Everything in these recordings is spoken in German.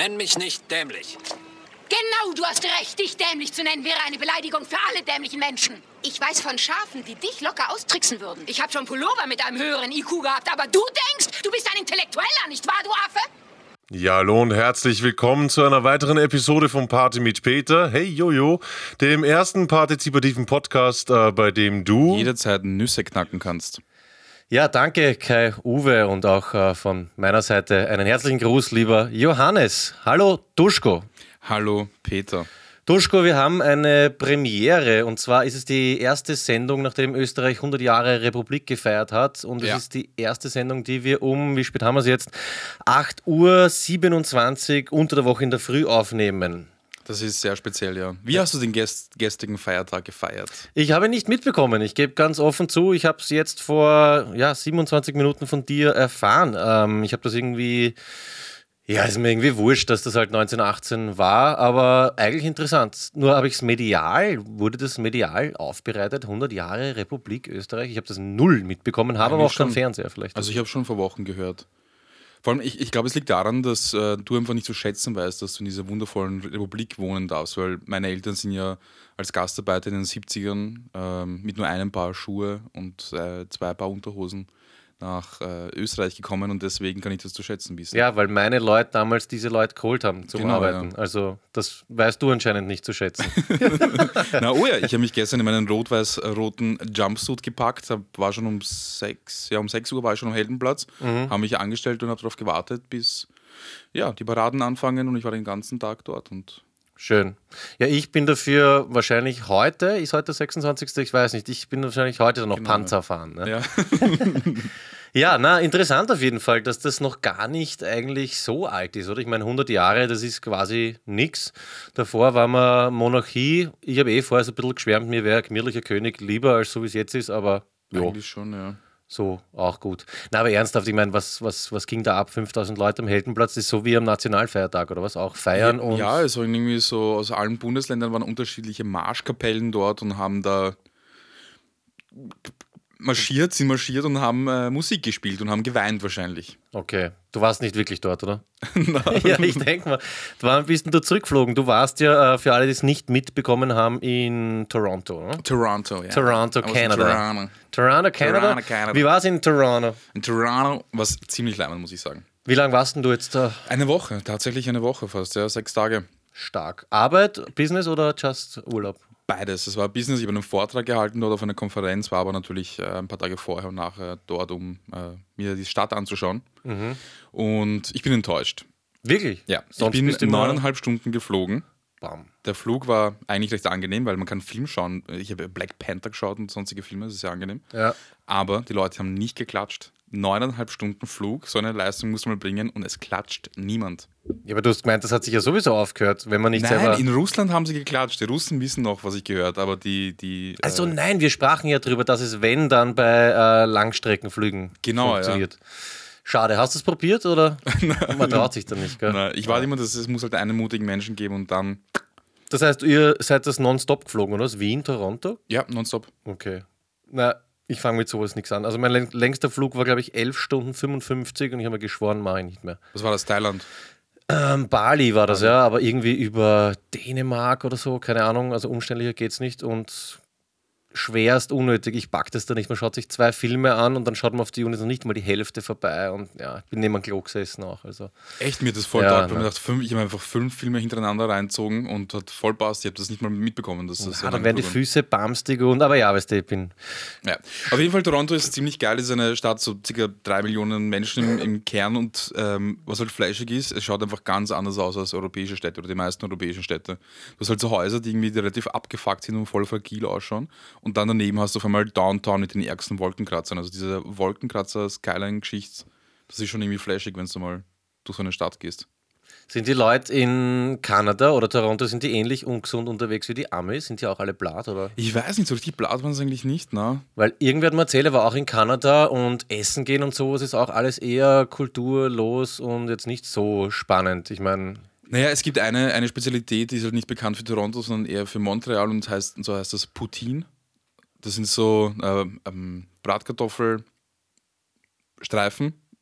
Nenn mich nicht dämlich. Genau, du hast recht. Dich dämlich zu nennen wäre eine Beleidigung für alle dämlichen Menschen. Ich weiß von Schafen, die dich locker austricksen würden. Ich habe schon Pullover mit einem höheren IQ gehabt, aber du denkst, du bist ein Intellektueller, nicht wahr, du Affe? Ja, hallo und herzlich willkommen zu einer weiteren Episode von Party mit Peter. Hey Jojo, dem ersten partizipativen Podcast, äh, bei dem du jederzeit Nüsse knacken kannst. Ja, danke Kai Uwe und auch äh, von meiner Seite einen herzlichen Gruß, lieber Johannes. Hallo Duschko. Hallo Peter. Duschko, wir haben eine Premiere und zwar ist es die erste Sendung, nachdem Österreich 100 Jahre Republik gefeiert hat und Ja. es ist die erste Sendung, die wir um, wie spät haben wir es jetzt, 8.27 Uhr unter der Woche in der Früh aufnehmen. Das ist sehr speziell, ja. Wie hast du den gest gestrigen Feiertag gefeiert? Ich habe ihn nicht mitbekommen. Ich gebe ganz offen zu, ich habe es jetzt vor ja, 27 Minuten von dir erfahren. Ähm, ich habe das irgendwie, ja, ist mir irgendwie wurscht, dass das halt 1918 war, aber eigentlich interessant. Nur habe ich es medial, wurde das medial aufbereitet, 100 Jahre Republik Österreich. Ich habe das null mitbekommen, habe aber auch schon. Fernseher vielleicht. Also ich habe schon vor Wochen gehört. Vor allem, ich, ich glaube, es liegt daran, dass äh, du einfach nicht zu schätzen weißt, dass du in dieser wundervollen Republik wohnen darfst, weil meine Eltern sind ja als Gastarbeiter in den 70ern ähm, mit nur einem Paar Schuhe und äh, zwei Paar Unterhosen nach äh, Österreich gekommen und deswegen kann ich das zu schätzen wissen. ja, weil meine Leute damals diese Leute geholt haben zum Genau, Arbeiten. ja. Also das weißt du anscheinend nicht zu schätzen. Na oh ja, ich habe mich gestern in meinen rot-weiß-roten Jumpsuit gepackt, war schon um 6, ja um 6 Uhr war ich schon am Heldenplatz, Mhm. habe mich angestellt und habe darauf gewartet, bis ja, die Paraden anfangen und ich war den ganzen Tag dort und Schön. Ja, ich bin dafür wahrscheinlich heute, ist heute der 26. Ich weiß nicht, ich bin wahrscheinlich heute noch Panzer fahren. Ne? ja. Ja, na, interessant auf jeden Fall, dass das noch gar nicht eigentlich so alt ist, oder? Ich meine, 100 Jahre, das ist quasi nix. Davor war man Monarchie. Ich habe eh vorher so ein bisschen geschwärmt, mir wäre ein gemütlicher König lieber, als so wie es jetzt ist, aber ja, eigentlich schon, ja. So auch gut. Na, aber ernsthaft, ich meine, was, was, was ging da ab? 5000 Leute am Heldenplatz, das ist so wie am Nationalfeiertag, oder was? Auch feiern und. Ja, es waren irgendwie so, aus allen Bundesländern waren unterschiedliche Marschkapellen dort und haben da marschiert, sind marschiert und haben äh, Musik gespielt und haben geweint wahrscheinlich. Okay, du warst nicht wirklich dort, oder? ja, ich denke mal. Wann bist denn du zurückgeflogen? Du warst ja, äh, für alle, die es nicht mitbekommen haben, in Toronto, oder? Toronto, ja. Toronto, Canada. Toronto. Toronto, Canada? Toronto, Canada. Wie war es in Toronto? In Toronto war es ziemlich leimend, muss ich sagen. Wie lange warst denn du jetzt da? Eine Woche, tatsächlich eine Woche fast, ja, sechs Tage. Stark. Arbeit, Business oder just Urlaub? Beides. Es war Business, ich habe einen Vortrag gehalten dort auf einer Konferenz, war aber natürlich äh, ein paar Tage vorher und nachher dort, um äh, mir die Stadt anzuschauen. Und ich bin enttäuscht. Wirklich? Ja, Sonst ich bin neuneinhalb Stunden geflogen. Bam. Der Flug war eigentlich recht angenehm, weil man kann Film schauen. Ich habe Black Panther geschaut und sonstige Filme, das ist sehr angenehm. Ja. Aber die Leute haben nicht geklatscht. Neuneinhalb Stunden Flug, so eine Leistung muss man bringen und es klatscht niemand. ja, aber du hast gemeint, das hat sich ja sowieso aufgehört, wenn man nicht Nein, selber. in Russland haben sie geklatscht. Die Russen wissen noch, was ich gehört, aber die. die Also äh, nein, wir sprachen ja drüber, dass es wenn dann bei äh, Langstreckenflügen Genau, funktioniert. Schade, hast du es probiert oder? Man traut sich da nicht, gell? na, ich warte immer, dass es muss halt einen mutigen Menschen geben und dann. Das heißt, ihr seid das nonstop geflogen, oder? Aus Wien, Toronto? Ja, nonstop. Okay. Na, ich fange mit sowas nichts an. Also mein läng- längster Flug war, glaube ich, 11 Stunden 55 und ich habe mir geschworen, mache ich nicht mehr. Was war das? Thailand? Ähm, Bali war das, ja, aber irgendwie über Dänemark oder so, keine Ahnung, also umständlicher geht's nicht und schwerst unnötig. Ich pack das da nicht. Man schaut sich zwei Filme an und dann schaut man auf die ist noch nicht mal die Hälfte vorbei und ja, ich bin neben einem Klo gesessen auch. Also. Echt, mir das voll Ja, ja, habe gedacht, fünf, ich habe einfach fünf Filme hintereinander reinzogen und hat voll passt. Ich habe das nicht mal mitbekommen. Dass das Ah, dann werden die. Füße bamstig und aber ja, weißt du, ich bin. Ja. Auf jeden Fall, Toronto ist ziemlich geil. Es ist eine Stadt, so circa drei Millionen Menschen im, im Kern und ähm, was halt flashig ist, es schaut einfach ganz anders aus als europäische Städte oder die meisten europäischen Städte. Du hast halt so Häuser, die irgendwie relativ abgefuckt sind und voll fragil ausschauen und dann daneben hast du auf einmal Downtown mit den ärgsten Wolkenkratzern. Also diese Wolkenkratzer-Skyline-Geschichte, das ist schon irgendwie flashig, wenn du mal durch so eine Stadt gehst. Sind die Leute in Kanada oder Toronto, sind die ähnlich ungesund unterwegs wie die Amis? Sind die auch alle blatt, oder? Ich weiß nicht, so richtig blatt waren es eigentlich nicht, ne? Weil irgendwer hat mir erzählt, er war auch in Kanada und Essen gehen und sowas ist auch alles eher kulturlos und jetzt nicht so spannend. Ich meine, Naja, es gibt eine, eine Spezialität, die ist halt nicht bekannt für Toronto, sondern eher für Montreal und, heißt, und so heißt das Poutine. Das sind so äh, ähm, Bratkartoffelstreifen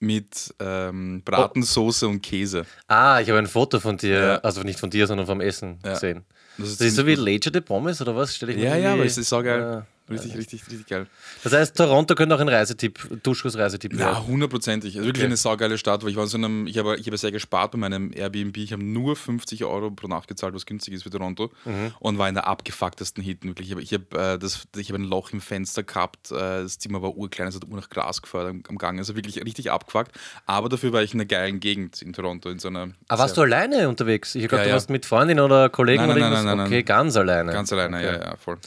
mit ähm, Bratensoße und Käse. Ah, ich habe ein Foto von dir, Ja. also nicht von dir, sondern vom Essen Ja. gesehen. Das Das ist so wie Leger de Pommes oder was? Stell ich mir Ja, ja, aber es ist saugeil. Ja. Richtig, richtig, richtig geil. Das heißt, Toronto könnte auch ein Reisetipp, Duschkos Reisetipp Ja, werden. hundertprozentig. Also wirklich Okay. eine saugeile Stadt, weil ich war in so einem, ich habe, ich habe sehr gespart bei meinem Airbnb. Ich habe nur 50 Euro pro Nacht gezahlt, was günstig ist für Toronto. Mhm. Und war in der abgefucktesten Hitten. Wirklich. Ich habe, ich habe, äh, das, ich habe ein Loch im Fenster gehabt. Äh, das Zimmer war urklein, es hat ur nach Gras gefördert am, am Gang. Also wirklich richtig abgefuckt. Aber dafür war ich in einer geilen Gegend in Toronto. In so einer Aber Ah, warst du alleine unterwegs? Ich glaube, Ja, du ja. warst mit Freundin oder Kollegen Nein, oder nein, irgendwas? nein, nein, okay, nein. ganz alleine. Ganz alleine, okay. ja, ja, voll.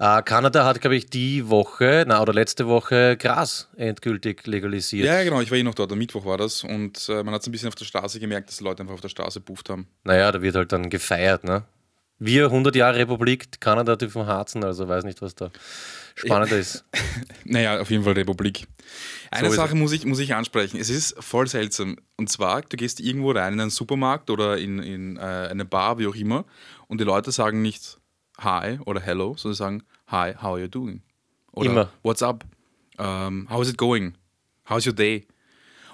Äh, Kanada hat, glaube ich, die Woche, na, oder letzte Woche Gras endgültig legalisiert. Ja, ja, genau. Ich war eh noch dort. Am Mittwoch war das. Und äh, man hat es ein bisschen auf der Straße gemerkt, dass die Leute einfach auf der Straße bufft haben. Naja, da wird halt dann gefeiert, ne? Wir 100 Jahre Republik, Kanada vom Harzen, also weiß nicht, was da spannender ist. Naja, auf jeden Fall Republik. Eine So Sache muss ich, muss ich ansprechen. Es ist voll seltsam. Und zwar, du gehst irgendwo rein in einen Supermarkt oder in, in äh, eine Bar, wie auch immer, und die Leute sagen nicht Hi oder Hello, sondern sagen Hi, how are you doing? Oder Immer. What's up? Um, how is it going? How's your day?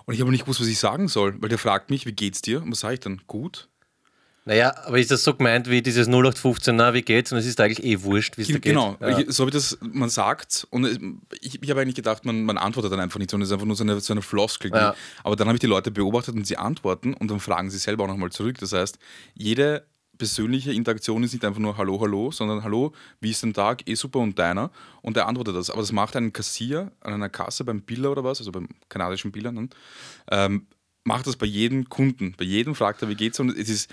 Und ich habe nicht gewusst, was ich sagen soll, weil der fragt mich, wie geht's dir? Und was sage ich dann? Gut. Naja, aber ist das so gemeint wie dieses 0815, na, wie geht's? Und es ist eigentlich eh wurscht, wie es da geht. Genau, Ja. so ich das, man sagt, und ich, ich habe eigentlich gedacht, man, man antwortet dann einfach nicht, sondern es ist einfach nur so eine, so eine Floskel. Ja. Aber dann habe ich die Leute beobachtet und sie antworten und dann fragen sie selber auch nochmal zurück. Das heißt, jede persönliche Interaktion ist nicht einfach nur Hallo, Hallo, sondern Hallo, wie ist dein Tag? Eh super und deiner. Und der antwortet das. Aber das macht ein Kassier an einer Kasse beim Biller oder was, also beim kanadischen Biller, ne? ähm, macht das bei jedem Kunden. Bei jedem fragt er, wie geht's? Und es ist.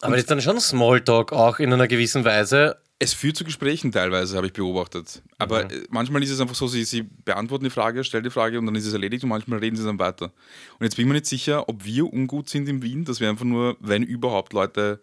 Aber das ist dann schon Smalltalk auch in einer gewissen Weise. Es führt zu Gesprächen teilweise, habe ich beobachtet. Aber Mhm. äh, manchmal ist es einfach so, sie, sie beantworten die Frage, stellen die Frage und dann ist es erledigt und manchmal reden sie dann weiter. Und jetzt bin ich mir nicht sicher, ob wir ungut sind in Wien, dass wir einfach nur, wenn überhaupt, Leute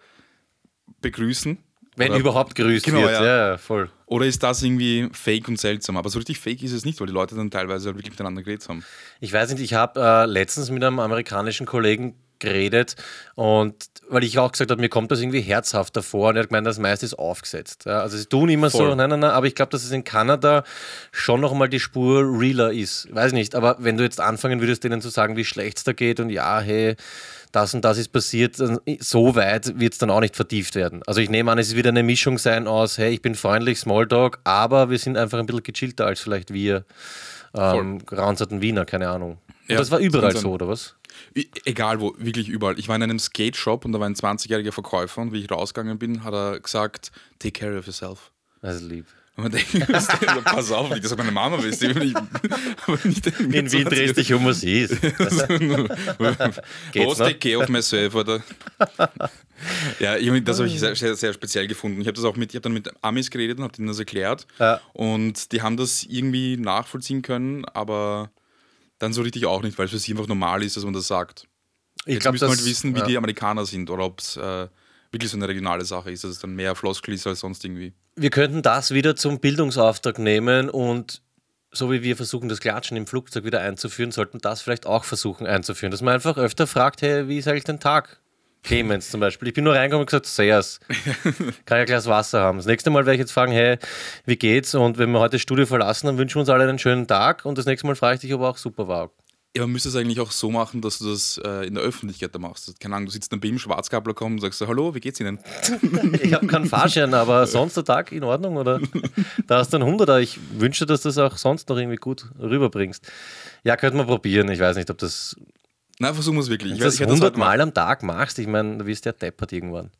begrüßen. Wenn oder, überhaupt grüßt Genau, wird. ja. Ja. voll. Oder ist das irgendwie fake und seltsam? Aber so richtig fake ist es nicht, weil die Leute dann teilweise halt wirklich miteinander geredet haben. Ich weiß nicht, ich habe äh, letztens mit einem amerikanischen Kollegen geredet und weil ich auch gesagt habe, mir kommt das irgendwie herzhafter vor und er hat gemeint, das meiste ist aufgesetzt. Ja, also sie tun immer so, Voll. nein, nein, nein, aber ich glaube, dass es in Kanada schon nochmal die Spur realer ist. Weiß nicht, aber wenn du jetzt anfangen würdest, denen zu sagen, wie schlecht es da geht und ja, hey, das und das ist passiert, so weit wird es dann auch nicht vertieft werden. Also ich nehme an, es wird eine Mischung sein aus, hey, ich bin freundlich, Smalltalk, aber wir sind einfach ein bisschen gechillter als vielleicht wir ähm, geranzerten Wiener, keine Ahnung. Ja, das war überall so, oder was? Egal wo, wirklich überall. Ich war in einem Skate-Shop und da war ein 20-jähriger Verkäufer und wie ich rausgegangen bin, hat er gesagt, take care of yourself. Das ist lieb. Und man denkt, pass auf, nicht, dass du meine Mama bist. Ich will nicht, In Wien drehst dich um, was sie ist. Care of myself, oder? ja, ich, das habe ich sehr, sehr, sehr speziell gefunden. Ich habe das auch mit, ich habe dann mit Amis geredet und habe denen das erklärt. Ja. Und die haben das irgendwie nachvollziehen können, aber dann so richtig auch nicht, weil es für sie einfach normal ist, dass man das sagt. Ich Jetzt glaube, müssen wir das halt wissen, wie ja. die Amerikaner sind oder ob es äh, wirklich so eine regionale Sache ist, dass es dann mehr Floskel ist als sonst irgendwie. wir könnten das wieder zum Bildungsauftrag nehmen und so wie wir versuchen, das Klatschen im Flugzeug wieder einzuführen, sollten das vielleicht auch versuchen einzuführen. Dass man einfach öfter fragt, hey, wie ist eigentlich dein Tag? Clemens zum Beispiel. Ich bin nur reingekommen und gesagt, Seas, kann ich ein Glas Wasser haben. Das nächste Mal werde ich jetzt fragen, hey, wie geht's? Und wenn wir heute das Studio verlassen, dann wünschen wir uns alle einen schönen Tag. Und das nächste Mal frage ich dich, ob er auch super war. Ja, man müsste es eigentlich auch so machen, dass du das äh, in der Öffentlichkeit da machst. Keine Ahnung, du sitzt dann bei ihm, Schwarzkabler kommen und sagst so, hallo, wie geht's Ihnen? Ich habe keinen Fahrschein, aber sonst der Tag in Ordnung? Oder da hast du einen Hunderter. Ich wünsche, dass du das auch sonst noch irgendwie gut rüberbringst. Ja, könnte man probieren. Ich weiß nicht, ob das, Nein, versuchen wir es wirklich. wenn Ich du weiß, das ich werde das 100 heute machen. Mal am Tag machst. Ich meine, du wirst ja deppert irgendwann.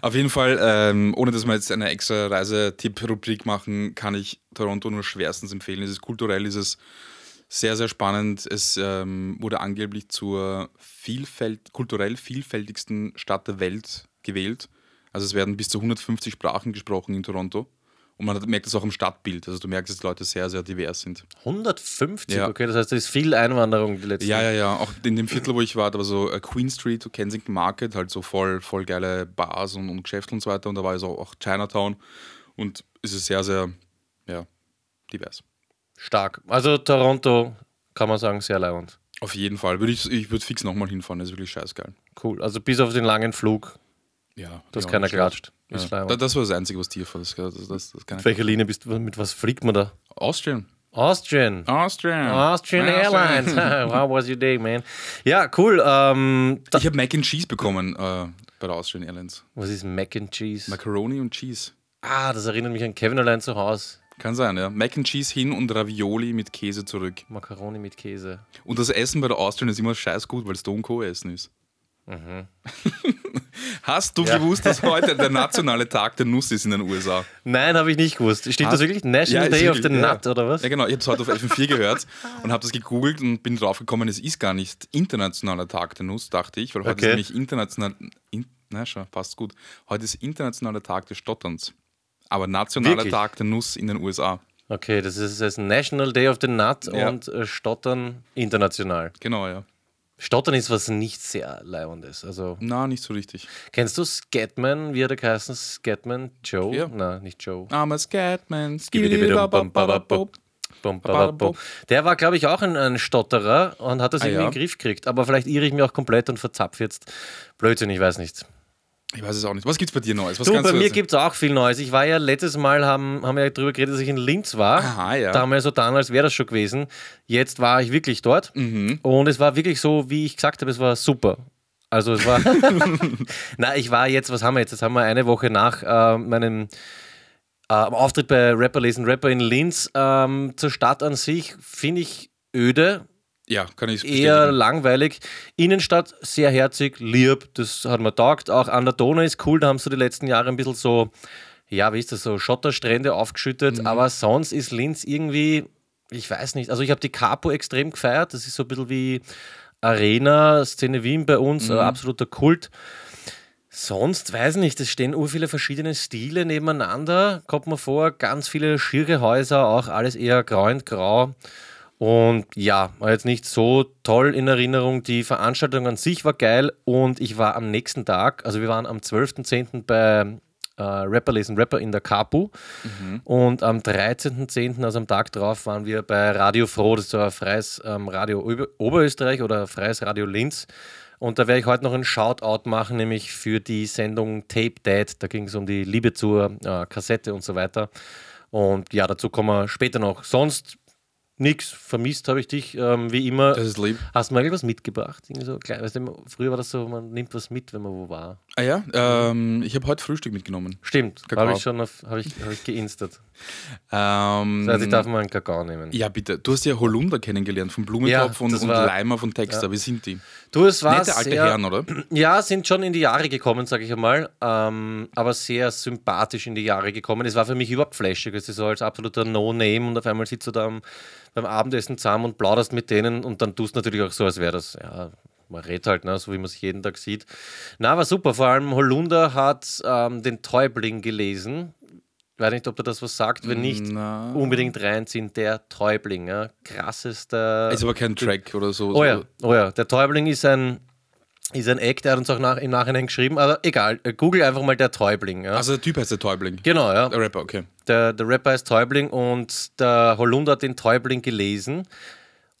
Auf jeden Fall, ähm, ohne dass wir jetzt eine extra Reisetipp-Rubrik machen, kann ich Toronto nur schwerstens empfehlen. Es ist kulturell, ist es sehr, sehr spannend. Es ähm, wurde angeblich zur Vielfalt, kulturell vielfältigsten Stadt der Welt gewählt. Also es werden bis zu 150 Sprachen gesprochen in Toronto. Und man merkt das auch am Stadtbild. Also du merkst, dass die Leute sehr, sehr divers sind. 150, Ja. okay, das heißt, da ist viel Einwanderung die letzten Ja, ja, ja. Auch in dem Viertel, wo ich war, da war so äh, Queen Street, Kensington Market, halt so voll, voll geile Bars und, und Geschäfte und so weiter. Und da war also auch Chinatown. Und es ist sehr, sehr, ja, divers. Stark. Also Toronto, kann man sagen, sehr leibend. Auf jeden Fall. Würde ich ich würde fix nochmal hinfahren, das ist wirklich scheißgeil. Cool. Also bis auf den langen Flug, Ja. dass keiner klatscht. Ja. Das war das Einzige, was kann Auf welcher Linie bist du? Mit was fliegt man da? Austrian. Austrian. Austrian. Austrian Airlines. How was your day, man? Ja, cool. Ähm, Ich habe Mac and Cheese bekommen äh, bei der Austrian Airlines. was ist Mac and Cheese? Macaroni und Cheese. ah, das erinnert mich an Kevin allein zu Hause. Kann sein, ja. Mac and Cheese hin und Ravioli mit Käse zurück. Macaroni mit Käse. Und das Essen bei der Austrian ist immer scheiß gut, weil es Co. Essen ist. Hast du gewusst, dass heute der nationale Tag der Nuss ist in den USA? Nein, habe ich nicht gewusst. Steht das Hast- wirklich? National ist Day of the ja. Nut, oder was? Ja, genau. Ich habe es heute auf FM4 gehört und habe das gegoogelt und bin draufgekommen, es ist gar nicht internationaler Tag der Nuss, dachte ich, weil heute Okay. ist nämlich international. In, na, schon, passt gut. Heute ist internationaler Tag des Stotterns. Aber nationaler Wirklich? Tag der Nuss in den USA. Okay, das ist das National Day of the Nut Ja. und äh, Stottern international. Genau, ja. Stottern ist was nicht sehr leibendes. Also, Na, nicht so richtig. kennst du Scatman? Wie hat er geheißen? Scatman Joe? Ja. Nein, nicht Joe. I'm a Scatman. Der war, glaube ich, auch ein, ein Stotterer und hat das Ah, irgendwie ja. in den Griff gekriegt. Aber vielleicht irre ich mich auch komplett und verzapfe jetzt Blödsinn, ich weiß nicht. Ich weiß es auch nicht. Was gibt's bei dir Neues? Was Du, bei mir gibt es auch viel Neues. Ich war ja letztes Mal, haben, haben wir ja darüber geredet, dass ich in Linz war. Aha, ja. Da haben wir so getan, als wäre das schon gewesen. Jetzt war ich wirklich dort Mhm. und es war wirklich so, wie ich gesagt habe, es war super. Also es war. Na, ich war jetzt, was haben wir jetzt? Jetzt haben wir eine Woche nach äh, meinem äh, Auftritt bei Rapper lesen Rapper in Linz ähm, zur Stadt an sich, finde ich öde, Ja, kann ich eher langweilig. Innenstadt sehr herzig, lieb, das hat mir taugt. Auch an der Donau ist cool, da haben sie die letzten Jahre ein bisschen so, ja, wie ist das so, Schotterstrände aufgeschüttet. Mhm. Aber sonst ist Linz irgendwie, ich weiß nicht, also ich habe die Capo extrem gefeiert. Das ist so ein bisschen wie Arena, Szene Wien bei uns, Mhm. absoluter Kult. Sonst weiß ich nicht, es stehen ur viele verschiedene Stile nebeneinander, kommt mir vor, ganz viele schiere Häuser, auch alles eher grau und grau. Und ja, war jetzt nicht so toll in Erinnerung. Die Veranstaltung an sich war geil und ich war am nächsten Tag, also wir waren am 12.10. bei äh, Rapper lesen Rapper in der Kapu und am 13.10., also am Tag drauf, waren wir bei Radio Froh, das ein freies ähm, Radio Ober Oberösterreich oder freies Radio Linz. Und da werde ich heute noch einen Shoutout machen, nämlich für die Sendung Tape Dad. Da ging es um die Liebe zur äh, Kassette und so weiter. Und ja, dazu kommen wir später noch. Sonst nichts. Vermisst habe ich dich, ähm, wie immer. Das ist lieb. Hast du mal irgendwas mitgebracht? Irgendwie so klein, weißt du, früher war das so, man nimmt was mit, wenn man wo war. Ah ja, ähm, ich habe heute Frühstück mitgenommen. Stimmt, habe ich schon auf, habe ich, hab ich geinstet. Ähm, Also ich darf mal einen Kakao nehmen. ja, bitte. Du hast ja Holunder kennengelernt von Blumentopf Ja, und, das und war- Leimer von Texter. Wie sind die? Du, es war Nette alte sehr, Herren, oder? Ja, sind schon in die Jahre gekommen, sage ich einmal. Ähm, aber sehr sympathisch in die Jahre gekommen. Es war für mich überhaupt flashig. Es ist so als absoluter No-Name und auf einmal sitzt du da am, beim Abendessen zusammen und plauderst mit denen und dann tust du natürlich auch so, als wäre das, ja, man redet halt, ne, so wie man sich jeden Tag sieht. Na, war super. Vor allem Holunder hat ähm, den Täubling gelesen. Ich weiß nicht, ob er das was sagt. Wenn nicht, Na. unbedingt reinziehen. Der Täubling, ja. krassester. Ist aber kein Track oder so. Oh ja, oh ja, der Täubling ist ein, ist ein Eck, der hat uns auch nach, im Nachhinein geschrieben, aber egal, äh, google einfach mal der Täubling. Ja. Also der Typ heißt der Täubling. genau, ja. Der Rapper, okay. Der, der Rapper ist Täubling und der Holunder hat den Täubling gelesen.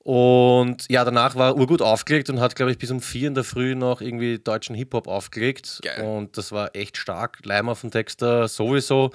Und ja, danach war er urgut aufgelegt und hat, glaube ich, bis um vier in der Früh noch irgendwie deutschen Hip-Hop aufgelegt. Geil. Und das war echt stark. Leimer von Texter sowieso.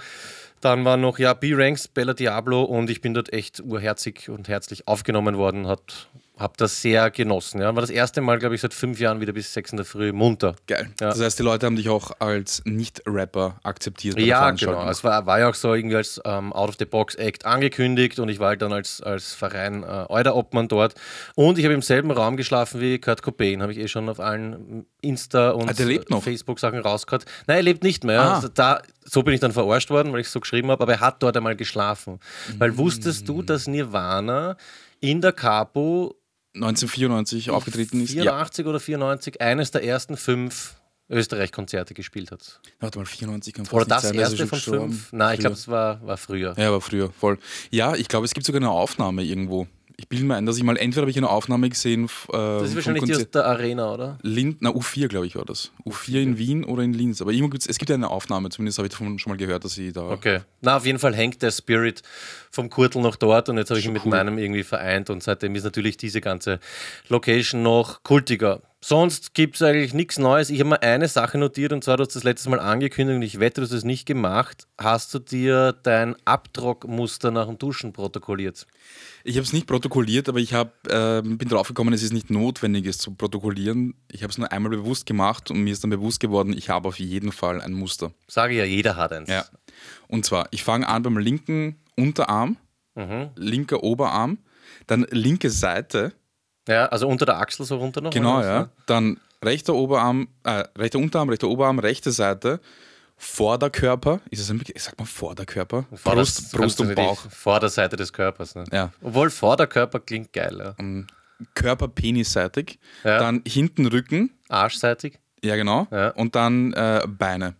Dann war noch, ja, B-Ranks, Bella Diablo und ich bin dort echt urherzig und herzlich aufgenommen worden. Hat, hab das sehr genossen. Ja. War das erste Mal, glaube ich, seit fünf Jahren wieder bis sechs in der Früh munter. Geil. Ja. Das heißt, die Leute haben dich auch als Nicht-Rapper akzeptiert. Ja, genau. Es war, war ja auch so irgendwie als ähm, Out-of-the-Box-Act angekündigt und ich war halt dann als, als Verein äh, Euder-Obmann dort. Und ich habe im selben Raum geschlafen wie Kurt Cobain, habe ich eh schon auf allen Insta- und Ah? Facebook-Sachen rausgehört. Nein, er lebt nicht mehr. Ah. Also da, so bin ich dann verarscht worden, weil ich so geschrieben habe, aber er hat dort einmal geschlafen. Weil Mm. wusstest du, dass Nirvana in der Capo 1994 aufgetreten ist. Ja. 84 oder 94 eines der ersten fünf Österreich-Konzerte gespielt hat? Warte mal, 94 kann Oder das sein, erste von gestorben. fünf? Nein, ich Früher. glaube, es war, war früher. Ja, aber früher, voll. Ja, ich glaube, es gibt sogar eine Aufnahme irgendwo. Ich bilde mir ein, dass ich mal, entweder habe ich eine Aufnahme gesehen. Äh, Das ist wahrscheinlich die aus der Arena, oder? Lind, na, U4, glaube ich, war das. U4 in Wien oder in Linz. Aber irgendwo gibt's, es gibt ja eine Aufnahme, zumindest habe ich davon schon mal gehört, dass sie da. Okay. Na, auf jeden Fall hängt der Spirit vom Kurtel noch dort und jetzt habe ich ihn mit cool. meinem irgendwie vereint und seitdem ist natürlich diese ganze Location noch kultiger. Sonst gibt es eigentlich nichts Neues. Ich habe mal eine Sache notiert und zwar, du hast das letztes Mal angekündigt und ich wette, du hast es nicht gemacht. Hast du dir dein Abdruckmuster nach dem Duschen protokolliert? Ich habe es nicht protokolliert, aber ich hab, ähm, bin draufgekommen, es ist nicht notwendig, es zu protokollieren. Ich habe es nur einmal bewusst gemacht und mir ist dann bewusst geworden, ich habe auf jeden Fall ein Muster. Sage ja, jeder hat eins. Ja. Und zwar, ich fange an beim linken Unterarm, linker Oberarm, dann linke Seite, Ja, also unter der Achsel so runter noch? genau, ja. Dann rechter Oberarm, äh, rechter Unterarm, rechter Oberarm, rechte Seite, Vorderkörper, ist es ein Begriff? Sagt man Vorderkörper? Vorder- Brust, Brust und Bauch. Vorderseite des Körpers. Ne? Ja. Obwohl Vorderkörper klingt geil. Ja. Körper penisseitig, Ja. dann hinten Rücken, Arschseitig. ja genau, Ja. und dann äh, Beine.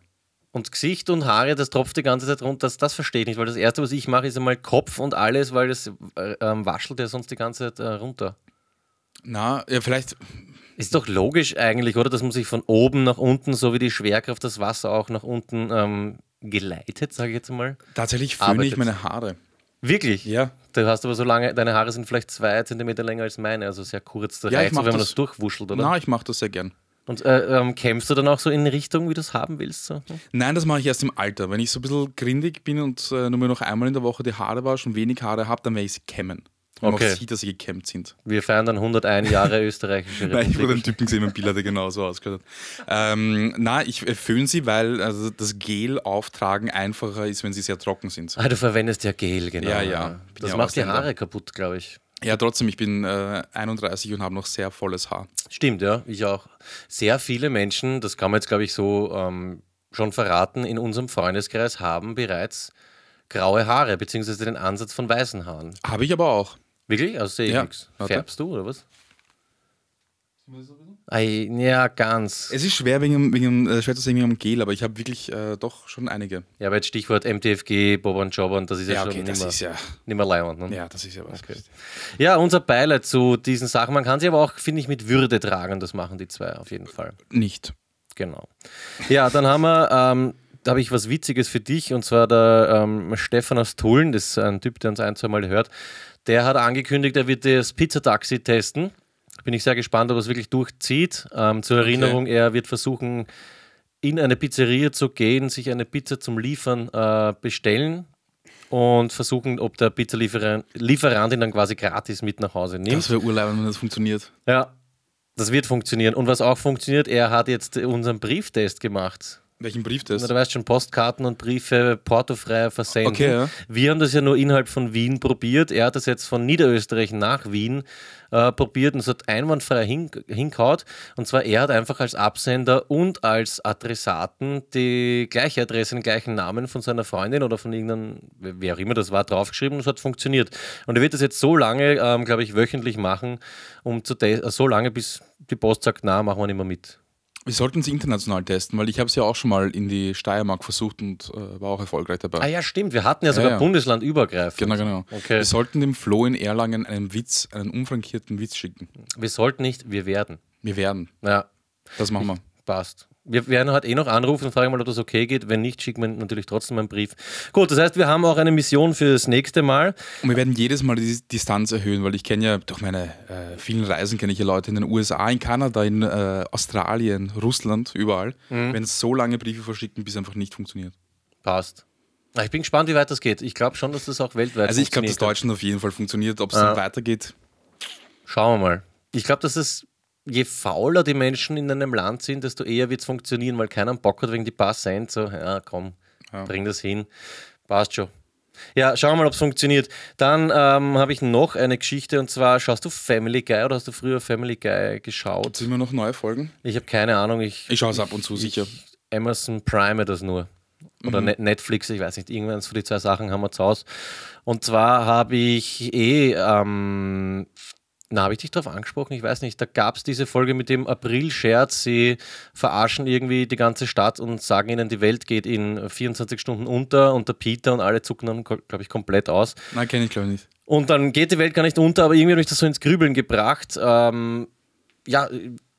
Und Gesicht und Haare, das tropft die ganze Zeit runter. Das, das verstehe ich nicht, weil das Erste, was ich mache, ist einmal Kopf und alles, weil das äh, ähm, waschelt ja sonst die ganze Zeit äh, runter. Na, ja, vielleicht, Ist doch logisch eigentlich, oder? Dass man sich von oben nach unten, so wie die Schwerkraft das Wasser auch nach unten ähm, geleitet, sage ich jetzt mal. tatsächlich föhne ich Arbeitet. meine Haare. Wirklich? Ja. Du hast aber so lange, deine Haare sind vielleicht zwei Zentimeter länger als meine, also sehr kurz. Da Ja, ich reicht so, mach wenn man das- durchwuschelt, oder? Na, ich mache das sehr gern. Und äh, ähm, kämpfst du dann auch so in Richtung, wie du es haben willst? So? Nein, das mache ich erst im Alter. Wenn ich so ein bisschen grindig bin und äh, nur noch einmal in der Woche die Haare wasche und wenig Haare habe, dann werde ich sie kämmen. Und Okay. man sieht, dass sie gekämmt sind. Wir feiern dann 101 Jahre österreichische Nein, ich den Republik. Typen gesehen, mein Bild hat er genauso ausgeschaut. Ähm, na, ich äh, föhne sie, weil also das Gel auftragen einfacher ist, wenn sie sehr trocken sind. Ah, du verwendest ja Gel, genau. Ja, ja. Das ja macht die. Haare kaputt, glaube ich. Ja, trotzdem, ich bin äh, 31 und habe noch sehr volles Haar. Stimmt, ja, ich auch. Sehr viele Menschen, das kann man jetzt, glaube ich, so ähm, schon verraten, in unserem Freundeskreis haben bereits graue Haare, beziehungsweise den Ansatz von weißen Haaren. Habe ich aber auch. Wirklich? Also sehe ich Ja, nichts. Färbst du, oder was? Ei, ja, ganz. Es ist schwer wegen, wegen äh, schwer zu sagen wegen dem Gel, aber ich habe wirklich äh, doch schon einige. Ja, aber jetzt Stichwort MTFG, Bob und Job und das ist ja, schon das nimmer, ist ja, nimmer leibend. Ne? ja, das ist ja was. Ja, unser Beileid zu diesen Sachen. Man kann sie aber auch, finde ich, mit Würde tragen. Das machen die zwei auf jeden Fall. Nicht. Genau. Ja, dann haben wir, ähm, da habe ich was Witziges für dich und zwar der ähm, Stefan aus Tulln, das ist ein Typ, der uns ein, zwei Mal hört. Der hat angekündigt, er wird das Pizzataxi testen. Bin ich sehr gespannt, ob er es wirklich durchzieht. Ähm, zur Erinnerung, er wird versuchen, in eine Pizzeria zu gehen, sich eine Pizza zum Liefern äh, bestellen und versuchen, ob der Pizzalieferant Lieferant ihn dann quasi gratis mit nach Hause nimmt. Das wäre urleib, wenn das funktioniert. Ja, das wird funktionieren. Und was auch funktioniert, er hat jetzt unseren Brieftest gemacht. Welchen Brief das? Na, du weißt schon, Postkarten und Briefe portofrei versenden. Okay, ja. Wir haben das ja nur innerhalb von Wien probiert. Er hat das jetzt von Niederösterreich nach Wien äh, probiert und es hat einwandfrei hin, hinkaut. Und zwar er hat einfach als Absender und als Adressaten die gleiche Adresse, den gleichen Namen von seiner Freundin oder von irgendeinem, wer auch immer das war, draufgeschrieben und es hat funktioniert. Und er wird das jetzt so lange, ähm, glaube ich, wöchentlich machen, um zu äh, so lange, bis die Post sagt, na, machen wir nicht mehr mit. Wir sollten es international testen, weil ich habe es ja auch schon mal in die Steiermark versucht und äh, war auch erfolgreich dabei. Ah ja, stimmt. Wir hatten ja sogar ja. bundeslandübergreifend. Genau, genau. Okay. Wir sollten dem Flo in Erlangen einen Witz, einen unfrankierten Witz schicken. Wir sollten nicht, wir werden. Wir werden. Ja, Das machen wir. passt. Wir werden halt eh noch anrufen und fragen mal, ob das okay geht. Wenn nicht, schicken wir natürlich trotzdem einen Brief. Gut, das heißt, wir haben auch eine Mission für das nächste Mal. Und wir werden jedes Mal die Distanz erhöhen, weil ich kenne ja durch meine äh, vielen Reisen kenne ich ja Leute in den USA, in Kanada, in äh, Australien, Russland, überall. Mhm. Wenn so lange Briefe verschicken, bis einfach nicht funktioniert. Passt. Ah, Ich bin gespannt, wie weit das geht. Ich glaube schon, dass das auch weltweit Also ich glaube, dass. Deutschland auf jeden Fall funktioniert. Ob es Ja. dann weitergeht, Schauen wir mal. Ich glaube, dass es, je fauler die Menschen in einem Land sind, desto eher wird es funktionieren, weil keiner Bock hat wegen die paar Cent. So, ja, komm, bring das hin. Passt schon. Ja, schauen wir mal, ob es funktioniert. Dann ähm, habe ich noch eine Geschichte und zwar, schaust du Family Guy oder hast du früher Family Guy geschaut? sind wir noch neue Folgen? Ich habe keine Ahnung. Ich, Ich schaue es ab und zu, sicher. Amazon Prime das nur. Oder Net- Netflix, ich weiß nicht, irgendwann von die zwei Sachen haben wir zu Hause. Und zwar habe ich eh, ähm, na, habe ich dich darauf angesprochen? Ich weiß nicht. Da gab es diese Folge mit dem April-Scherz. Sie verarschen irgendwie die ganze Stadt und sagen ihnen, die Welt geht in 24 Stunden unter und der Peter und alle zucken dann, glaube ich, komplett aus. Nein, kenne ich glaube ich nicht. Und dann geht die Welt gar nicht unter, aber irgendwie hat mich das so ins Grübeln gebracht. Ähm, ja,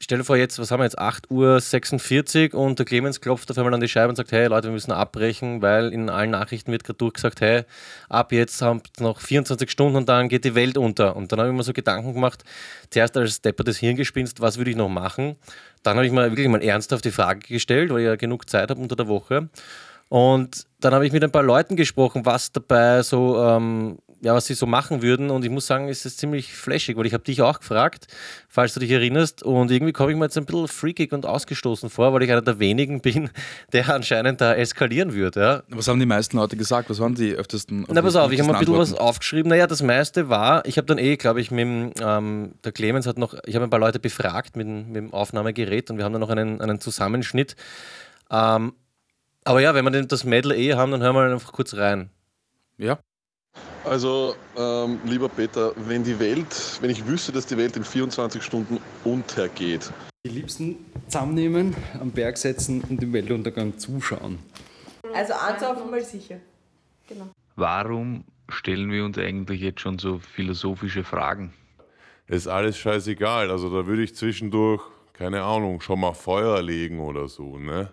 stell dir vor, jetzt, was haben wir jetzt, 8.46 Uhr und der Clemens klopft auf einmal an die Scheibe und sagt, hey Leute, wir müssen abbrechen, weil in allen Nachrichten wird gerade durchgesagt, hey, ab jetzt haben wir noch 24 Stunden und dann geht die Welt unter. Und dann habe ich mir so Gedanken gemacht, zuerst als Depper des Hirngespinst, was würde ich noch machen? Dann habe ich mir wirklich mal ernsthaft die Frage gestellt, weil ich ja genug Zeit habe unter der Woche. Und dann habe ich mit ein paar Leuten gesprochen, was dabei so ähm, ja, was sie so machen würden. Und ich muss sagen, es ist ziemlich flashig, weil ich habe dich auch gefragt, falls du dich erinnerst. Und irgendwie komme ich mir jetzt ein bisschen freakig und ausgestoßen vor, weil ich einer der wenigen bin, der anscheinend da eskalieren würde. Ja. Was haben die meisten Leute gesagt? Was waren die öftesten? Na, pass auf, ich habe mal ein bisschen was aufgeschrieben. Naja, das meiste war, ich habe dann eh, glaube ich, mit ähm, der Clemens hat noch, ich habe ein paar Leute befragt mit, mit dem Aufnahmegerät und wir haben dann noch einen, einen Zusammenschnitt. Ähm, aber ja, wenn wir das Medal eh haben, dann hören wir einfach kurz rein. Ja. Also, ähm, lieber Peter, wenn die Welt, wenn ich wüsste, dass die Welt in 24 Stunden untergeht. Die Liebsten zusammennehmen, am Berg setzen und dem Weltuntergang zuschauen. Also anzapfen mal sicher. Genau. Warum stellen wir uns eigentlich jetzt schon so philosophische Fragen? Ist alles scheißegal. Also da würde ich zwischendurch, keine Ahnung, schon mal Feuer legen oder so, ne?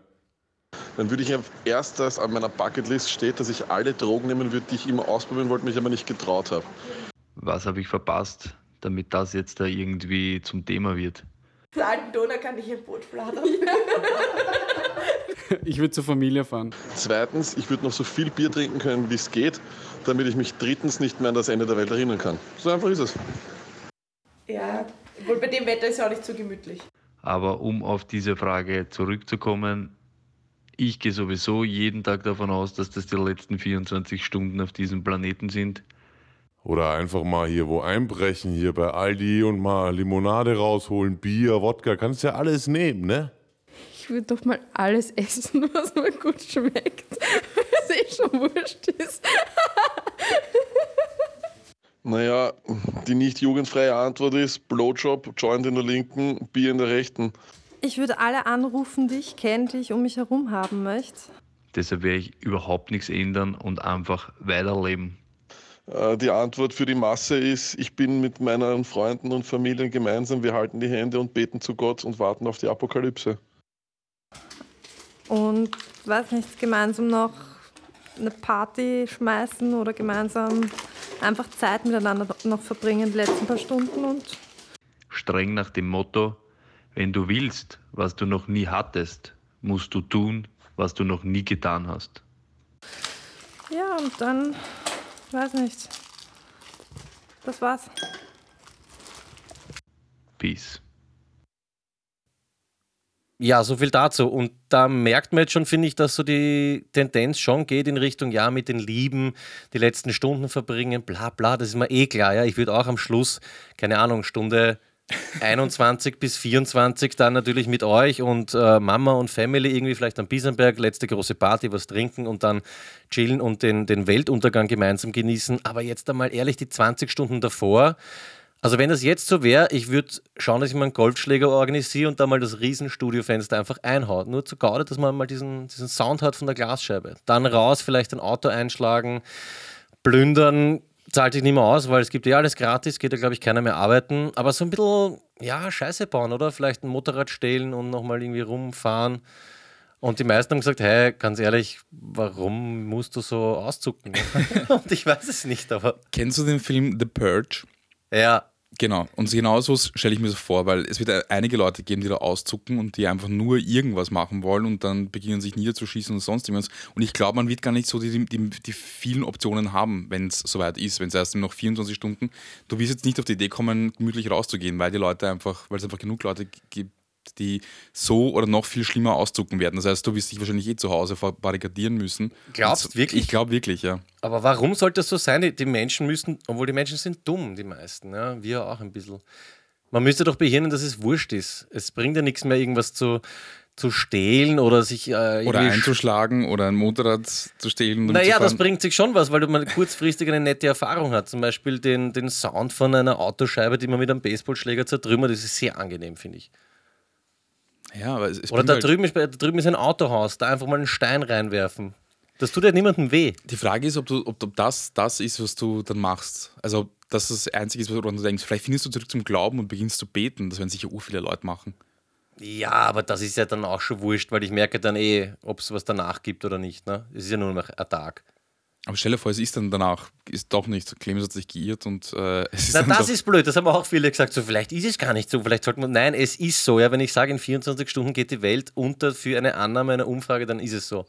Dann würde ich auf erstes an meiner Bucketlist steht, dass ich alle Drogen nehmen würde, die ich immer ausprobieren wollte, mich aber nicht getraut habe. Was habe ich verpasst, damit das jetzt da irgendwie zum Thema wird? Der alten Donau kann ich ein Boot fladern. ich würde zur Familie fahren. Zweitens, ich würde noch so viel Bier trinken können, wie es geht, damit ich mich drittens nicht mehr an das Ende der Welt erinnern kann. So einfach ist es. Ja, wohl bei dem Wetter ist ja auch nicht so gemütlich. Aber um auf diese Frage zurückzukommen, ich gehe sowieso jeden Tag davon aus, dass das die letzten 24 Stunden auf diesem Planeten sind. Oder einfach mal hier wo einbrechen, hier bei Aldi und mal Limonade rausholen, Bier, Wodka, kannst ja alles nehmen, ne? Ich würde doch mal alles essen, was mir gut schmeckt. Was eh schon wurscht ist. naja, die nicht jugendfreie Antwort ist Blowjob, Joint in der linken, Bier in der rechten. Ich würde alle anrufen, die ich kenne, die ich um mich herum haben möchte. Deshalb werde ich überhaupt nichts ändern und einfach weiterleben. Äh, die Antwort für die Masse ist, ich bin mit meinen Freunden und Familien gemeinsam, wir halten die Hände und beten zu Gott und warten auf die Apokalypse. Und weiß nicht, gemeinsam noch eine Party schmeißen oder gemeinsam einfach Zeit miteinander noch verbringen, die letzten paar Stunden und. Streng nach dem Motto, wenn du willst, was du noch nie hattest, musst du tun, was du noch nie getan hast. Ja, und dann, weiß nicht. Das war's. Peace. Ja, so viel dazu. Und da merkt man jetzt schon, finde ich, dass so die Tendenz schon geht in Richtung, ja, mit den Lieben die letzten Stunden verbringen, bla bla, das ist mir eh klar. Ja. Ich würde auch am Schluss, keine Ahnung, Stunde 21 bis 24 dann natürlich mit euch und äh, Mama und Family irgendwie vielleicht am Biesenberg, letzte große Party, was trinken und dann chillen und den, den Weltuntergang gemeinsam genießen. Aber jetzt einmal ehrlich, die 20 Stunden davor, also wenn das jetzt so wäre, ich würde schauen, dass ich mal einen Golfschläger organisiere und da mal das Riesenstudiofenster einfach einhaut. Nur zu Gaude, dass man mal diesen, diesen Sound hat von der Glasscheibe. Dann raus, vielleicht ein Auto einschlagen, plündern, zahlt sich nicht mehr aus, weil es gibt ja alles gratis, geht ja, glaube ich, keiner mehr arbeiten. Aber so ein bisschen, ja, Scheiße bauen, oder? Vielleicht ein Motorrad stehlen und nochmal irgendwie rumfahren. Und die meisten haben gesagt, hey, ganz ehrlich, warum musst du so auszucken? und ich weiß es nicht, aber. Kennst du den Film The Purge? Ja, Genau, und genau so stelle ich mir das vor, weil es wird einige Leute geben, die da auszucken und die einfach nur irgendwas machen wollen und dann beginnen sich niederzuschießen und sonst irgendwas. Und ich glaube, man wird gar nicht so die, die, die vielen Optionen haben, wenn es soweit ist, wenn es erst noch 24 Stunden. Du wirst jetzt nicht auf die Idee kommen, gemütlich rauszugehen, weil die Leute einfach, weil es einfach genug Leute gibt, die so oder noch viel schlimmer auszucken werden. Das heißt, du wirst dich wahrscheinlich eh zu Hause barrikadieren müssen. Glaubst du wirklich? Ich glaube wirklich, ja. Aber warum sollte das so sein? Die, Menschen müssen, obwohl die Menschen sind dumm, die meisten, ja, wir auch ein bisschen. Man müsste doch behirnen, dass es wurscht ist. Es bringt ja nichts mehr, irgendwas zu, zu stehlen oder sich. Äh, oder einzuschlagen oder ein Motorrad zu stehlen. Naja, das bringt sich schon was, weil man kurzfristig eine nette Erfahrung hat. Zum Beispiel den, den Sound von einer Autoscheibe, die man mit einem Baseballschläger zertrümmert. Das ist sehr angenehm, finde ich. Ja, aber Oder da, halt drüben ist, da drüben ist ein Autohaus, da einfach mal einen Stein reinwerfen. Das tut ja niemandem weh. Die Frage ist, ob, du, ob, ob das das ist, was du dann machst. Also, ob das das Einzige ist, woran du denkst. Vielleicht findest du zurück zum Glauben und beginnst zu beten. Das werden sicher ur viele Leute machen. Ja, aber das ist ja dann auch schon wurscht, weil ich merke dann eh, ob es was danach gibt oder nicht. Ne? Es ist ja nur noch ein Tag. Aber stell dir vor, es ist dann danach, ist doch nicht. Clemens hat sich geirrt und äh, es ist Na, dann das doch, ist blöd, das haben auch viele gesagt. So, vielleicht ist es gar nicht so. Vielleicht sollte man. Nein, es ist so. Ja, wenn ich sage, in 24 Stunden geht die Welt unter für eine Annahme einer Umfrage, dann ist es so.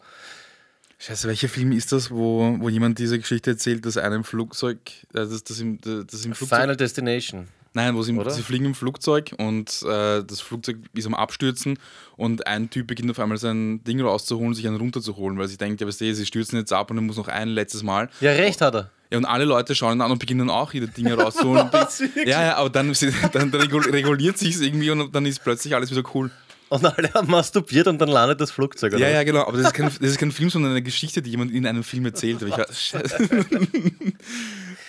Scheiße, welcher Film ist das, wo, wo jemand diese Geschichte erzählt, dass einer im Flugzeug, äh, das, das, im, das im Flugzeug Final Destination. Nein, wo sie, sie fliegen im Flugzeug und äh, das Flugzeug ist am Abstürzen und ein Typ beginnt auf einmal sein Ding rauszuholen, sich einen runterzuholen, weil sie denkt, ja, weißt du, sie stürzen jetzt ab und er muss noch ein letztes Mal. Ja, recht hat er. Ja, und alle Leute schauen ihn an und beginnen auch ihre Dinge rauszuholen. ja, ja, aber dann, dann, reguliert sich es irgendwie und dann ist plötzlich alles wieder cool. Und alle haben masturbiert und dann landet das Flugzeug. Oder Ja, was? ja, genau. Aber das ist, kein, das ist kein Film, sondern eine Geschichte, die jemand in einem Film erzählt.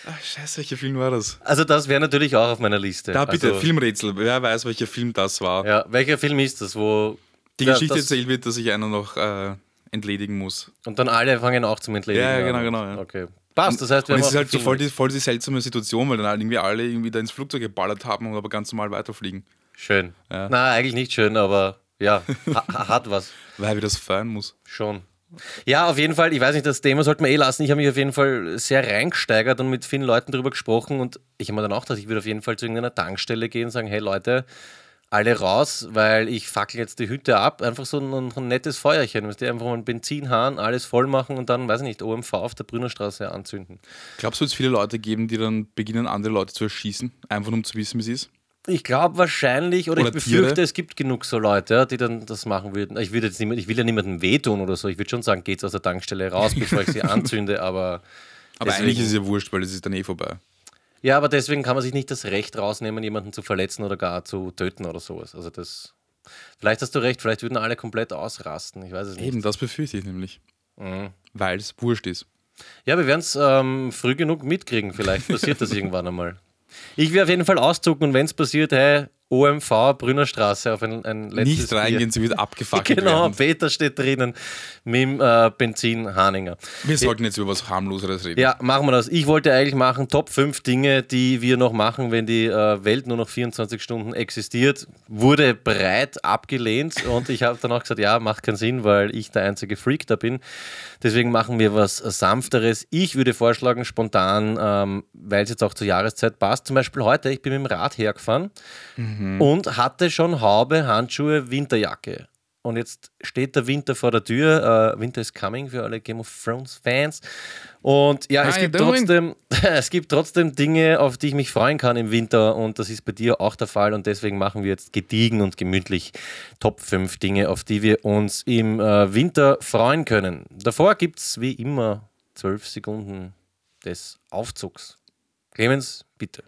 Ich. Ach, scheiße, welcher Film war das? Also, das wäre natürlich auch auf meiner Liste. Da bitte, also, Filmrätsel. Wer weiß, welcher Film das war? Ja, welcher Film ist das, wo. Die Ja, Geschichte erzählt wird, dass sich einer noch äh, entledigen muss. Und dann alle fangen auch zum Entledigen. Ja, ja, an. genau, genau, ja. Okay. Passt, das heißt, wir und haben es ist halt so voll die, voll die seltsame Situation, weil dann halt irgendwie alle irgendwie da ins Flugzeug geballert haben und aber ganz normal weiterfliegen. Schön. Ja. Na, eigentlich nicht schön, aber ja, ha ha- hat was. Weil wir das feiern muss. Schon. Ja, auf jeden Fall, ich weiß nicht, das Thema sollten wir eh lassen. Ich habe mich auf jeden Fall sehr reingesteigert und mit vielen Leuten darüber gesprochen und ich habe mir dann auch gedacht, ich würde auf jeden Fall zu irgendeiner Tankstelle gehen und sagen, hey Leute, alle raus, weil ich fackel jetzt die Hütte ab. Einfach so ein, ein nettes Feuerchen, weißt du, einfach mal einen Benzinhahn, alles voll machen und dann, weiß ich nicht, OMV auf der Brünnerstraße anzünden. Glaubst du, es viele Leute geben, die dann beginnen, andere Leute zu erschießen, einfach um zu wissen, wie es ist? Ich glaube wahrscheinlich, oder, Oder ich befürchte, Tiere. es gibt genug so Leute, ja, die dann das machen würden. Ich, würde jetzt niemand, ich will ja niemandem wehtun oder so. Ich würde schon sagen, geht's aus der Tankstelle raus, bevor ich sie anzünde, aber. Aber deswegen- eigentlich ist es ja wurscht, weil es ist dann eh vorbei. Ja, aber deswegen kann man sich nicht das Recht rausnehmen, jemanden zu verletzen oder gar zu töten oder sowas. Also das. Vielleicht hast du recht, vielleicht würden alle komplett ausrasten. Ich weiß es nicht. Eben, das befürchte ich nämlich. Mhm. Weil es wurscht ist. Ja, wir werden es ähm, früh genug mitkriegen. Vielleicht passiert das irgendwann einmal. Ich will auf jeden Fall auszucken und wenn es passiert, hey, OMV, Brünnerstraße auf ein, ein letztes Nicht reingehen, sie wird abgefackelt Genau, werden. Peter steht drinnen mit dem äh, Benzin Haninger. Wir sollten jetzt über was harmloseres reden. Ja, machen wir das. Ich wollte eigentlich machen Top 5 Dinge, die wir noch machen, wenn die äh, Welt nur noch 24 Stunden existiert. Wurde breit abgelehnt und ich habe dann auch gesagt, ja, macht keinen Sinn, weil ich der einzige Freak da bin. Deswegen machen wir was Sanfteres. Ich würde vorschlagen, spontan, ähm, weil es jetzt auch zur Jahreszeit passt, zum Beispiel heute, ich bin mit dem Rad hergefahren und hatte schon Haube, Handschuhe, Winterjacke. Und jetzt steht der Winter vor der Tür. Äh, Winter is coming für alle Game of Thrones Fans. Und ja, es gibt, trotzdem, es gibt trotzdem Dinge, auf die ich mich freuen kann im Winter. Und das ist bei dir auch der Fall. Und deswegen machen wir jetzt gediegen und gemütlich Top 5 Dinge, auf die wir uns im äh, Winter freuen können. Davor gibt es wie immer 12 Sekunden des Aufzugs. Clemens, bitte.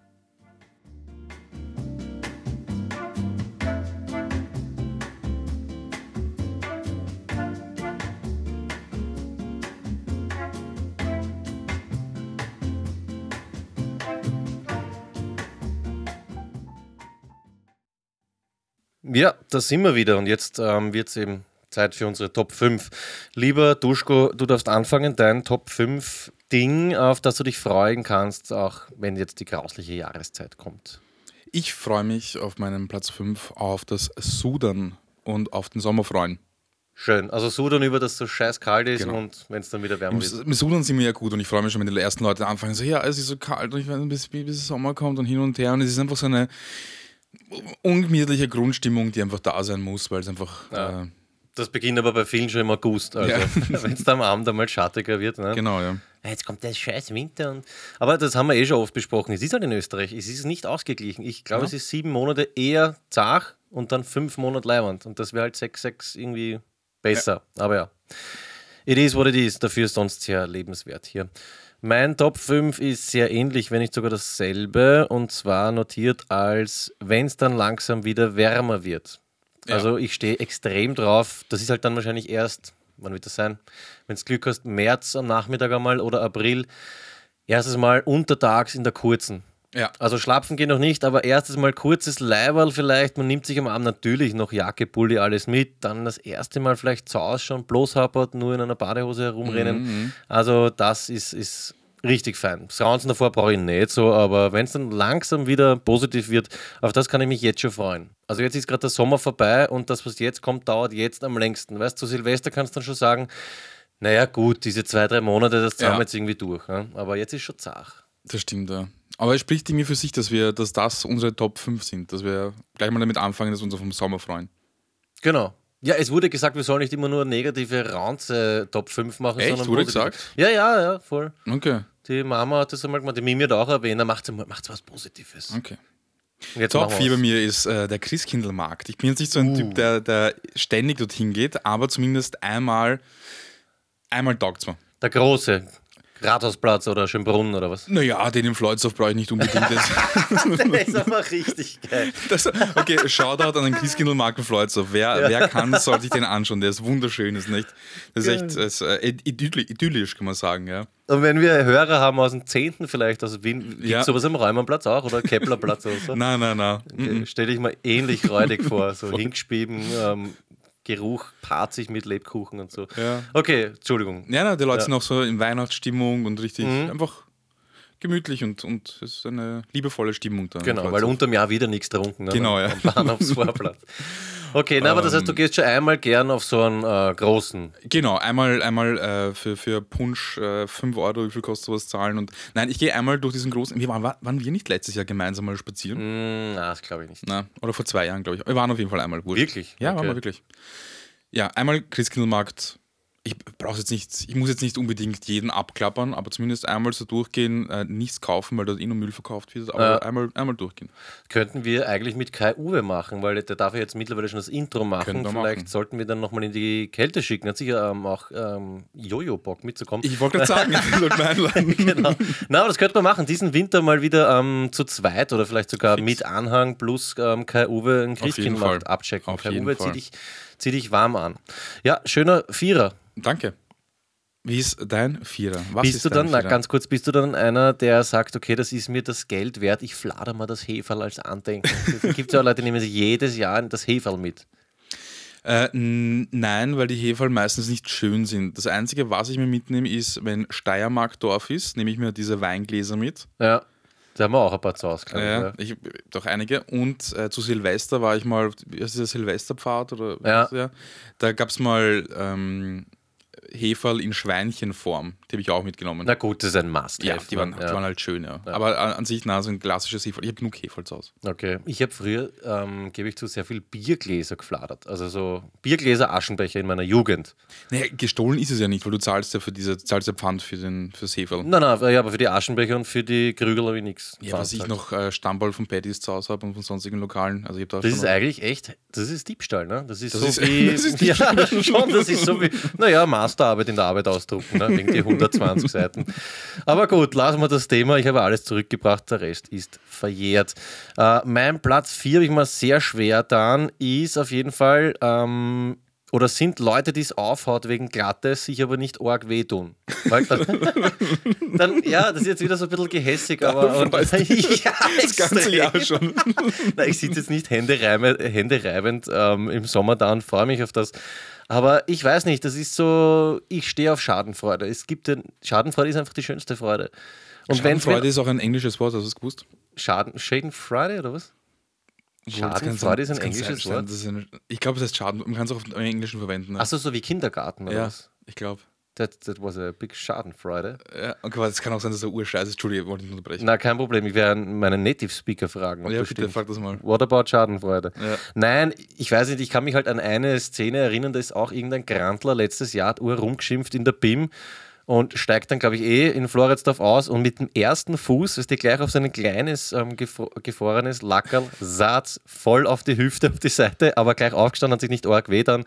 Ja, da sind wir wieder und jetzt ähm, wird es eben Zeit für unsere Top 5. Lieber Duschko, du darfst anfangen, dein Top 5 Ding, auf das du dich freuen kannst, auch wenn jetzt die grausliche Jahreszeit kommt. Ich freue mich auf meinem Platz 5 auf das Sudern und auf den Sommer freuen. Schön. Also Sudan über, dass es so scheiß kalt ist Genau. und wenn es dann wieder wärmer wird. Im Sudern sind wir ja gut und ich freue mich schon, wenn die ersten Leute anfangen, so, ja, es ist so kalt und ich weiß nicht, bis, bis Sommer kommt und hin und her. Und es ist einfach so eine ungemütliche Grundstimmung, die einfach da sein muss, weil es einfach. Ja. Äh, Das beginnt aber bei vielen schon im August. Also, Ja. wenn es dann am Abend einmal schattiger wird. Ne? genau, ja. Ja, Jetzt kommt der scheiß Winter. Und aber das haben wir eh schon oft besprochen. Es ist halt in Österreich, es ist nicht ausgeglichen. Ich glaube, Ja. es ist sieben Monate eher zart und dann fünf Monate Leihwand. Und das wäre halt sechs, sechs irgendwie besser. Aber ja. It is what it is. Dafür ist sonst sehr lebenswert hier. Mein Top 5 ist sehr ähnlich, wenn nicht sogar dasselbe. Und zwar notiert als, wenn es dann langsam wieder wärmer wird. Ja. Also ich stehe extrem drauf. Das ist halt dann wahrscheinlich erst, wann wird das sein? Wenn du Glück hast, März am Nachmittag einmal oder April. Erstes Mal untertags in der kurzen. Ja. Also schlafen geht noch nicht, aber erstes Mal kurzes Leiberl vielleicht. Man nimmt sich am Abend natürlich noch Jacke, Pulli, alles mit. Dann das erste Mal vielleicht zu Hause schon bloß happert, nur in einer Badehose herumrennen. Mhm, Also das ist, ist richtig fein. Das Raunzen davor brauche ich nicht so, aber wenn es dann langsam wieder positiv wird, auf das kann ich mich jetzt schon freuen. Also jetzt ist gerade der Sommer vorbei und das, was jetzt kommt, dauert jetzt am längsten. Weißt du, zu Silvester kannst du dann schon sagen, naja gut, diese zwei, drei Monate, das zahlen Ja. wir jetzt irgendwie durch. Ja? Aber jetzt ist schon zach. Das stimmt, ja. Aber es spricht irgendwie für sich, dass wir, dass das unsere Top 5 sind, dass wir gleich mal damit anfangen, dass wir uns auf den Sommer freuen. Genau. Ja, es wurde gesagt, wir sollen nicht immer nur negative Raunze Top 5 machen, Echt? sondern Wurde positive. gesagt? Ja, ja, ja, voll. Okay, Die Mama hat das einmal gemacht, die Mimi hat auch erwähnt, da macht macht's was Positives. okay. Jetzt Top machen 4 bei mir ist äh, der Christkindlmarkt. Ich bin jetzt nicht so ein Typ, der, der ständig dorthin geht, aber zumindest einmal, einmal taugt mir. Der große. Rathausplatz oder Schönbrunn oder was? Naja, den im Floydsdorf brauche ich nicht unbedingt. Das, Der ist aber richtig geil. das, okay, Shoutout an den Christkindlmarkt in Floydsdorf. Wer, wer kann, sollte sich den anschauen. Der ist wunderschön, ist nicht? Das ist echt das ist, äh, idylli- idyllisch, kann man sagen. Ja. Und wenn wir Hörer haben aus dem 10. vielleicht, aus Wien, gibt Ja. sowas am Räumerplatz auch oder Keplerplatz oder so? Nein, nein, nein. Okay, Stelle ich mir ähnlich räudig vor. So Hingespieben, ähm, Geruch paart sich mit Lebkuchen und so. Ja. Okay, Entschuldigung. Ja, na, die Leute Ja. sind auch so in Weihnachtsstimmung und richtig Mhm. einfach gemütlich und, und es ist eine liebevolle Stimmung da. Genau, weil unterm Jahr wieder nichts trunken. Ne? Genau, ja. Am Bahnhofsvorplatz. Okay, na, aber das heißt, du gehst schon einmal gern auf so einen äh, großen. Genau, einmal, einmal äh, für, für Punsch äh, 5 Euro, wie viel kostet sowas zahlen. Und nein, ich gehe einmal durch diesen großen. Wir waren, waren wir nicht letztes Jahr gemeinsam mal spazieren? Hm, na, das glaube ich nicht. Na, oder vor zwei Jahren, glaube ich. Wir waren auf jeden Fall einmal. Wurscht. Wirklich? Ja, waren Okay. wir wirklich. Ja, einmal Christkindlmarkt. Ich brauche jetzt nicht, ich muss jetzt nicht unbedingt jeden abklappern, aber zumindest einmal so durchgehen, äh, nichts kaufen, weil dort eh nur Müll verkauft wird, aber Ja. einmal, einmal durchgehen. Könnten wir eigentlich mit Kai Uwe machen, weil der darf ja jetzt mittlerweile schon das Intro machen. Wir Vielleicht machen. sollten wir dann nochmal in die Kälte schicken. Hat sicher ähm, auch ähm, Jojo Bock mitzukommen. Ich wollte gerade sagen, ich sollte mich einladen. genau. Na, aber das könnte man machen. Diesen Winter mal wieder ähm, zu zweit oder vielleicht sogar mit Anhang plus ähm, Kai Uwe einen jeden Christkindmarkt Fall. abchecken. Auf Kai jeden Uwe, zieh Fall. dich, zieh dich warm an. Ja, schöner Vierer. Danke. Wie ist dein Vierer? Was bist ist du dann, na, Vierer? ganz kurz, bist du dann einer, der sagt, okay, das ist mir das Geld wert, ich flader mal das Heferl als Andenken. Es gibt ja auch Leute, die nehmen sich jedes Jahr das Heferl mit. Äh, nein, weil die Heferl meistens nicht schön sind. Das Einzige, was ich mir mitnehme, ist, wenn Steiermark-Dorf ist, nehme ich mir diese Weingläser mit. Ja, da haben wir auch ein paar zu Hause, glaub ich, Ja, ja. ich, doch einige. Und äh, zu Silvester war ich mal, wie heißt dieser Silvesterpfad? Oder, Ja. ja. Da gab es mal ähm, Heferl in Schweinchenform. Die habe ich auch mitgenommen. Na gut, das ist ein Must. ja, die waren, ja. die waren halt schön, ja. Aber an, an sich, na, so ein klassisches Heferl. Ich habe genug Heferl zu Hause. Okay. Ich habe früher, ähm, gebe ich zu, sehr viel Biergläser gefladert. Also so Biergläser, Aschenbecher in meiner Jugend. Naja, gestohlen ist es ja nicht, weil du zahlst ja für diese, zahlst ja Pfand für den, fürs Heferl. Nein, nein, ja, aber für die Aschenbecher und für die Krügel habe ich nichts. Ja, was ich noch äh, Stammball von Paddy's zu Hause habe und von sonstigen Lokalen. Also ich da Das ist eigentlich echt, das ist Diebstahl, ne? Das ist Das so ist- wie. das ist ja, schon, das ist so wie, naja, Masterarbeit in der Arbeit ausdrucken, ne? wegen die 120 Seiten. Aber gut, lassen wir das Thema. Ich habe alles zurückgebracht, der Rest ist verjährt. Äh, mein Platz 4 habe ich mir sehr schwer dann, ist auf jeden Fall. Ähm, oder sind Leute, die es aufhaut wegen Glattes, sich aber nicht arg wehtun? Dann, ja, das ist jetzt wieder so ein bisschen gehässig, aber. Freust ja, das ganze Jahr schon. Nein, ich sitze jetzt nicht händereibend, händereibend ähm, im Sommer da und freue mich auf das. Aber ich weiß nicht, das ist so, ich stehe auf Schadenfreude. Es gibt den, Schadenfreude ist einfach die schönste Freude. Und wenn Schadenfreude ist auch ein englisches Wort, hast du es gewusst? Schaden, Schadenfreude oder was? Schadenfreude ist ein englisches Wort. ein, ich glaube, es heißt Schaden. Man kann es auch im Englischen verwenden. Ne? Achso, so wie Kindergarten oder ja, was? ich glaube. That, that was a big Schadenfreude. Ja, okay, aber es kann auch sein, dass er urscheiß ist. Entschuldige, ich wollte nicht unterbrechen. Na, kein Problem. Ich werde meinen Native Speaker fragen. Ja, das bitte, stimmt. frag das mal. What about Schadenfreude? Ja. Nein, ich weiß nicht, ich kann mich halt an eine Szene erinnern, da ist auch irgendein Grantler letztes Jahr hat Uhr rumgeschimpft in der BIM und steigt dann, glaube ich, eh in Floridsdorf aus und mit dem ersten Fuß ist der gleich auf sein kleines, ähm, gefro gefrorenes Lackerl, Satz voll auf die Hüfte, auf die Seite, aber gleich aufgestanden, hat sich nicht arg weh dann.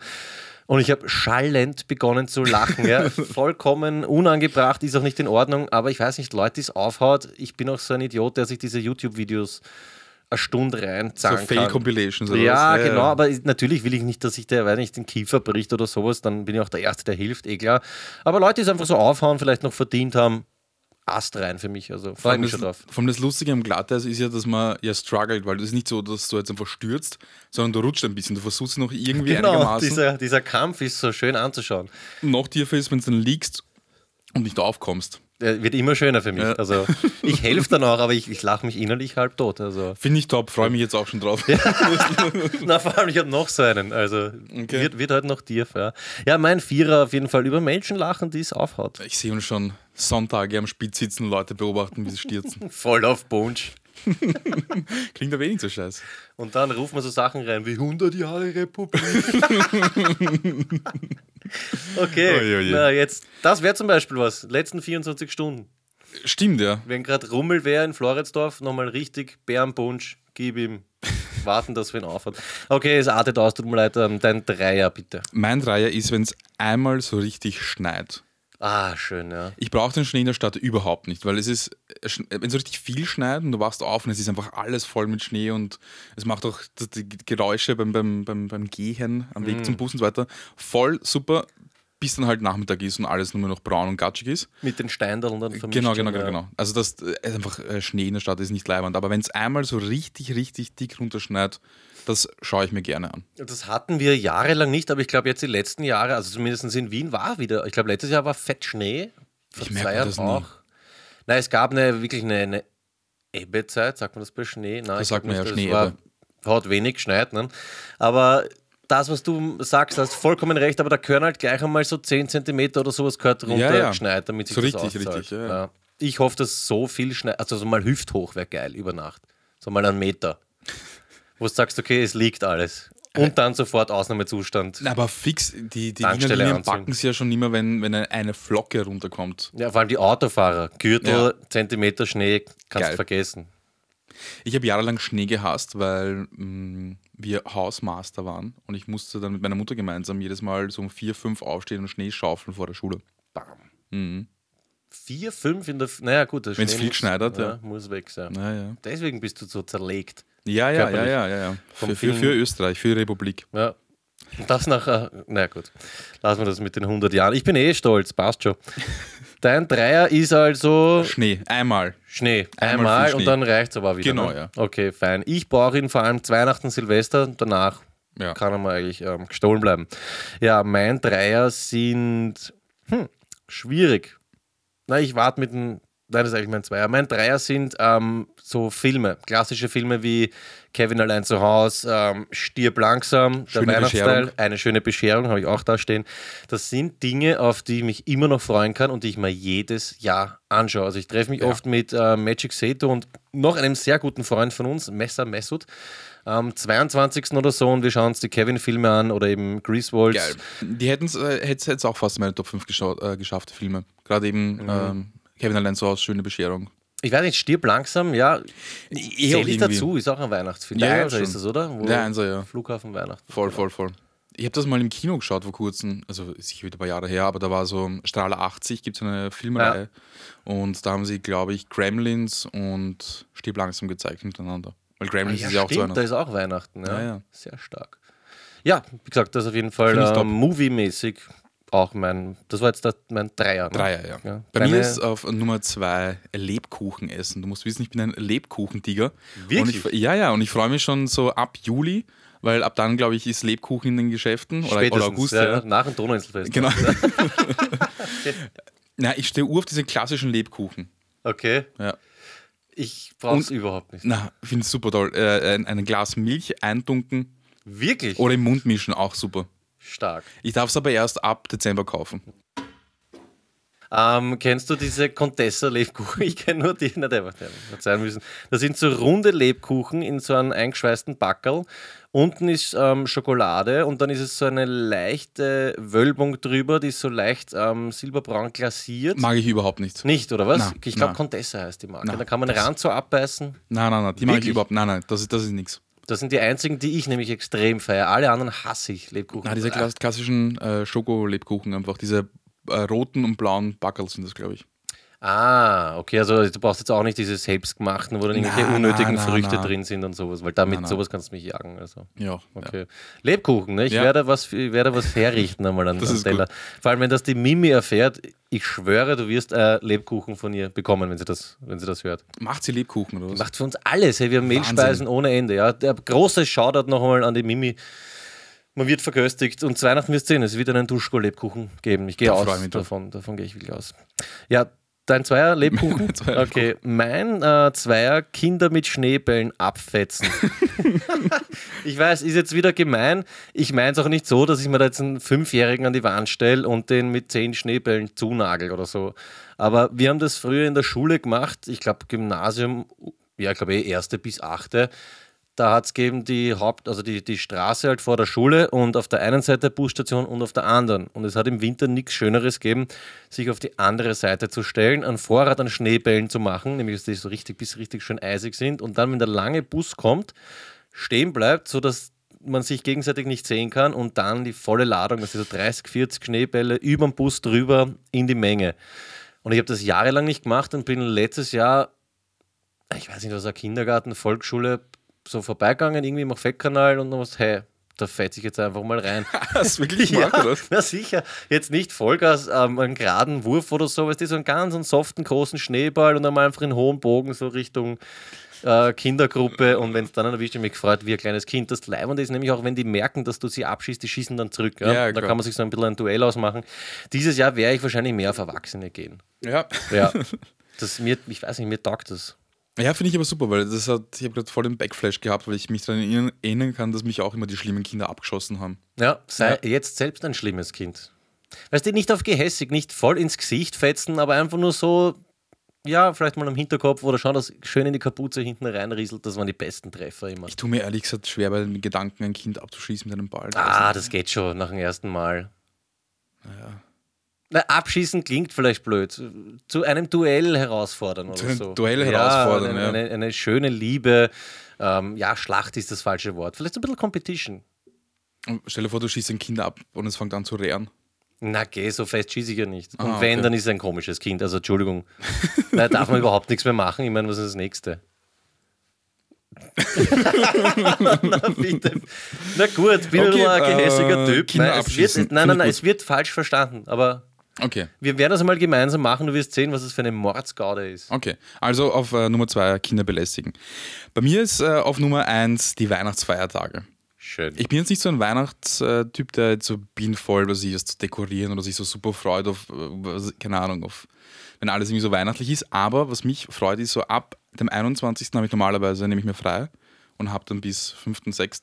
Und ich habe schallend begonnen zu lachen. Ja. Vollkommen unangebracht, ist auch nicht in Ordnung, aber ich weiß nicht, Leute, die es aufhaut. Ich bin auch so ein Idiot, der sich diese YouTube-Videos eine Stunde rein So. Fail-Compilations oder Ja, was? genau, aber ich- natürlich will ich nicht, dass sich der, weiß nicht, den Kiefer bricht oder sowas, dann bin ich auch der Erste, der hilft, eh klar. Aber Leute, die es einfach so aufhauen, vielleicht noch verdient haben, Ast rein für mich, also freue mich das, schon drauf. vor allem das Lustige am Glatteis ist ja, dass man ja struggelt, weil das ist nicht so, dass du jetzt einfach stürzt, sondern du rutscht ein bisschen. Du versuchst noch irgendwie Genau, einigermaßen. dieser, dieser Kampf ist so schön anzuschauen. noch tiefer ist, wenn du dann liegst und nicht aufkommst. Wird immer schöner für mich. Ja. Also ich helfe dann auch, aber ich, ich lache mich innerlich halb tot. Also. Finde ich top, freue mich jetzt auch schon drauf. Na, vor allem, ich habe noch so einen. Also Okay. wird, wird halt noch tief, ja. Ja, mein Vierer auf jeden Fall über Menschen lachen, die es aufhaut. Ich sehe uns schon Sonntage am Spitz sitzen, Leute beobachten, wie sie stürzen. Voll auf Punsch. Klingt aber eh nicht so scheiße. Und dann ruft man so Sachen rein wie 100 Jahre Republik. okay, Ui, ui. na jetzt, das wäre zum Beispiel was. Letzten 24 Stunden. Stimmt, ja. Wenn gerade Rummel wäre in Floridsdorf, nochmal richtig Bärenpunsch, gib ihm. Warten, dass wir ihn aufhat. Okay, es artet aus, tut mir leid. ähm, Dein Dreier, bitte. Mein Dreier ist, wenn es einmal so richtig schneit. Ah, schön, ja. Ich brauche den Schnee in der Stadt überhaupt nicht, weil es ist, wenn so richtig viel schneit und du wachst auf und es ist einfach alles voll mit Schnee und es macht auch die Geräusche beim, beim, beim, beim Gehen am Weg Mhm. zum Bus und so weiter voll super, bis dann halt Nachmittag ist und alles nur noch braun und gatschig ist. Mit den Steindeln dann vermischt. Genau, genau, genau, genau. Also das äh, ist einfach äh, Schnee in der Stadt ist nicht leibend, aber wenn es einmal so richtig, richtig dick runterschneit, das schaue ich mir gerne an. Das hatten wir jahrelang nicht, aber ich glaube jetzt die letzten Jahre, also zumindest in Wien war wieder, ich glaube letztes Jahr war Fettschnee. Vor Ich merke das nie. auch. Nein, es gab eine wirklich eine, eine Ebbezeit, sagt man das bei Schnee? Nein, Da ich sagt man ja es war-. Hat wenig geschneit, ne? Aber das, was du sagst, hast vollkommen recht, aber da können halt gleich einmal so 10 cm oder sowas gehört runter Ja, ja. geschneit, damit sich So das richtig, auszahlt. richtig, ja, ja. Ich hoffe, dass so viel schneit, also so mal hüfthoch wäre geil über Nacht. So mal einen Meter. Wo du sagst, okay, es liegt alles. Und dann sofort Ausnahmezustand. Na, Aber fix, die, die Wiener Linien backen sie ja schon immer, wenn, wenn eine Flocke runterkommt. Ja, vor allem die Autofahrer. Gürtel, Ja. Zentimeter Schnee, kannst Geil. du vergessen. Ich habe jahrelang Schnee gehasst, weil mh, wir Hausmaster waren und ich musste dann mit meiner Mutter gemeinsam jedes Mal so um vier, fünf aufstehen und Schnee schaufeln vor der Schule. Bam. Mhm. Vier, fünf in der. F naja, gut, der Wenn's Schnee viel hat, ja, ja. muss weg sein. Naja. Deswegen bist du so zerlegt. Ja, ja, ja, ja, ja, Für, für, für Österreich, für die Republik. Ja. Und das nachher. Na gut, lassen wir das mit den 100 Jahren. Ich bin eh stolz, passt schon. Dein Dreier ist also Schnee, einmal. Schnee. Einmal Einmal, viel und Schnee. dann reicht es aber wieder. Genau, ne? ja. Okay, fein. Ich brauche ihn vor allem Weihnachten, Silvester, danach Ja. kann er mal eigentlich ähm, gestohlen bleiben. Ja, mein Dreier sind hm, schwierig. Na, ich warte mit dem. Nein, das ist eigentlich mein Zweier. Mein Dreier sind ähm, so Filme, klassische Filme wie Kevin allein zu Haus, ähm, Stirb langsam, der Schöne Weihnachtsteil, Bescherung. eine schöne Bescherung, habe ich auch da stehen. Das sind Dinge, auf die ich mich immer noch freuen kann und die ich mir jedes Jahr anschaue. Also ich treffe mich Ja. oft mit äh, Magic Seto und noch einem sehr guten Freund von uns, Messer Messut, am 22. oder so und wir schauen uns die Kevin-Filme an oder eben Greasewolds. Geil. Die hätten es äh, auch fast in meine Top 5 geschau- äh, geschafft, Filme. Gerade eben Mhm. ähm, Kevin allein zu Hause, schöne Bescherung. Ich weiß nicht, Stirb langsam, ja. Zähle auch ich irgendwie. dazu, ist auch ein Weihnachtsfilm. Ja, Der ja, Einser ist das, oder? Wo Der Einser, ja. Flughafen Weihnachten. Voll, voll, voll. Ich habe das mal im Kino geschaut vor kurzem, also sicher wieder ein paar Jahre her, aber da war so Strahler 80, gibt es eine Filmreihe. Und da haben sie, glaube ich, Gremlins und Stirb langsam gezeigt miteinander. Weil Ah, Gremlins ja, ist ja auch so stimmt, einer. da ist auch Weihnachten. Ja. Ja, ja. Sehr stark. Ja, wie gesagt, das ist auf jeden Fall ich ähm, movie-mäßig auch mein, das war jetzt der, mein Dreier. Ne? Dreier, ja. Ja. Bei Deine- mir ist auf Nummer zwei Lebkuchen essen. Du musst wissen, ich bin ein Lebkuchentiger. Wirklich? Ich, ja, ja, und ich freue mich schon so ab Juli, weil ab dann, glaube ich, ist Lebkuchen in den Geschäften. Oder, oder August. ja, Ja. nach dem Donauinselfest. Genau. Na, ich stehe ur auf diese klassischen Lebkuchen. Okay, Ja. ich brauche es überhaupt nicht. Na, ich finde es super toll. Äh, ein, ein Glas Milch eintunken Wirklich? oder im Mund mischen, auch super. Stark. Ich darf es aber erst ab Dezember kaufen. Ähm, kennst du diese Contessa Lebkuchen? Ich kenne nur die, na, der, wird sein müssen. Das sind so runde Lebkuchen in so einem eingeschweißten Backerl. Unten ist ähm, Schokolade und dann ist es so eine leichte Wölbung drüber, die ist so leicht ähm, silberbraun glasiert. Mag ich überhaupt nicht. Nicht, oder was? Na, ich glaube. Contessa heißt die Marke. Na, da kann man den Rand so abbeißen. Nein, nein, nein, die mag ich Wirklich? überhaupt Nein, nein, das ist, das ist nichts. Das sind die einzigen, die ich nämlich extrem feiere. Alle anderen hasse ich, Lebkuchen. Na, diese klass- klassischen äh, Schokolebkuchen einfach. Diese äh, roten und blauen Backel sind das, glaube ich. Ah, okay, also du brauchst jetzt auch nicht diese selbstgemachten, wo dann irgendwelche Na, unnötigen na, Früchte na. drin sind und sowas, weil damit sowas kannst du mich jagen. Also. Ja. Okay. Lebkuchen, ne? Ich Ja. werde was, ich werde was herrichten einmal an, an Teller. Vor allem, wenn das die Mimi erfährt, ich schwöre, du wirst äh, Lebkuchen von ihr bekommen, wenn sie das, wenn sie das hört. Ja. Macht sie Lebkuchen oder was? Macht für uns alles. Hey, wir haben Wahnsinn. Mehlspeisen ohne Ende. Ja. Der große Shoutout noch einmal an die Mimi. Man wird verköstigt und zu Weihnachten wirst du sehen, es wird einen Duschko-Lebkuchen geben. Ich gehe aus davon, davon gehe ich wirklich aus. Ja, Dein Zweier Lebkuchen? Zweier okay, mein äh, Zweier Kinder mit Schneebällen abfetzen. ich weiß, ist jetzt wieder gemein. Ich meine es auch nicht so, dass ich mir da jetzt einen Fünfjährigen an die Wand stelle und den mit zehn Schneebällen zunagel oder so. Aber wir haben das früher in der Schule gemacht. Ich glaube, Gymnasium, ja, ich glaube eh erste bis achte. Da hat es gegeben die Haupt, also die, die Straße halt vor der Schule und auf der einen Seite Busstation und auf der anderen. Und es hat im Winter nichts Schöneres gegeben, sich auf die andere Seite zu stellen, ein Vorrat an Schneebällen zu machen, nämlich dass die so richtig bis richtig schön eisig sind. Und dann, wenn der lange Bus kommt, stehen bleibt, sodass man sich gegenseitig nicht sehen kann und dann die volle Ladung, also so 30, 40 Schneebälle über den Bus drüber in die Menge. Und ich habe das jahrelang nicht gemacht und bin letztes Jahr, ich weiß nicht, was war Kindergarten, Volksschule, so vorbeigegangen, irgendwie im Affektkanal und dann was, hey, da fetze ich jetzt einfach mal rein. Hast du wirklich gemacht, oder? Na sicher. Jetzt nicht Vollgas, ähm, einen geraden Wurf oder so, weißt du, so einen ganz einen soften, großen Schneeball und dann mal einfach in hohen Bogen so Richtung äh, Kindergruppe und wenn es dann erwischt, ich mich gefreut wie ein kleines Kind. Das Leibende ist nämlich auch, wenn die merken, dass du sie abschießt, die schießen dann zurück. Ja? Ja, da kann man sich so ein bisschen ein Duell ausmachen. Dieses Jahr werde ich wahrscheinlich mehr auf Erwachsene gehen. Ja. Ja. Das mir, ich weiß nicht, mir taugt das. Ja, finde ich aber super, weil das hat, ich habe gerade voll den Backflash gehabt, weil ich mich daran erinnern- kann, dass mich auch immer die schlimmen Kinder abgeschossen haben. Ja, sei jetzt selbst ein schlimmes Kind. Weißt du, nicht auf gehässig, nicht voll ins Gesicht fetzen, aber einfach nur so, ja, vielleicht mal am Hinterkopf oder schauen, dass schön in die Kapuze hinten reinrieselt. Das waren die besten Treffer immer. Ich tue mir ehrlich gesagt schwer bei den Gedanken, ein Kind abzuschießen mit einem Ball. Ah, das geht schon nach dem ersten Mal. Na, abschießen klingt vielleicht blöd. Zu einem Duell herausfordern oder Zu einem so. Duell herausfordern, eine, ja. Eine, eine schöne Liebe. Ähm, ja, Schlacht ist das falsche Wort. Vielleicht so ein bisschen Competition. Und Stell dir vor, du schießt ein Kind ab und es fängt an zu rehren. Na, geh, so fest schieße ich ja nicht. Und Ah, wenn, okay. dann ist es ein komisches Kind. Also, Entschuldigung. da darf man überhaupt nichts mehr machen. Ich meine, was ist das Nächste? Na, bitte. Na gut, bin Okay, okay, ein gehässiger äh, Typ. Nein, wird, nein, nein, nein, es wird falsch verstanden. Aber Okay, wir werden das einmal gemeinsam machen. Du wirst sehen, was es für eine Mordsgaude ist. okay. Also auf äh, Nummer zwei Kinder belästigen. Bei mir ist äh, auf Nummer eins die Weihnachtsfeiertage. Schön. Ich bin jetzt nicht so ein Weihnachtstyp, der jetzt so bienenvoll was ist, zu dekorieren oder sich so super freut auf, äh, was- keine Ahnung, auf, wenn alles irgendwie so weihnachtlich ist. Aber was mich freut, ist so ab dem 21. habe ich normalerweise, nehme ich mir frei und habe dann bis 5., 6.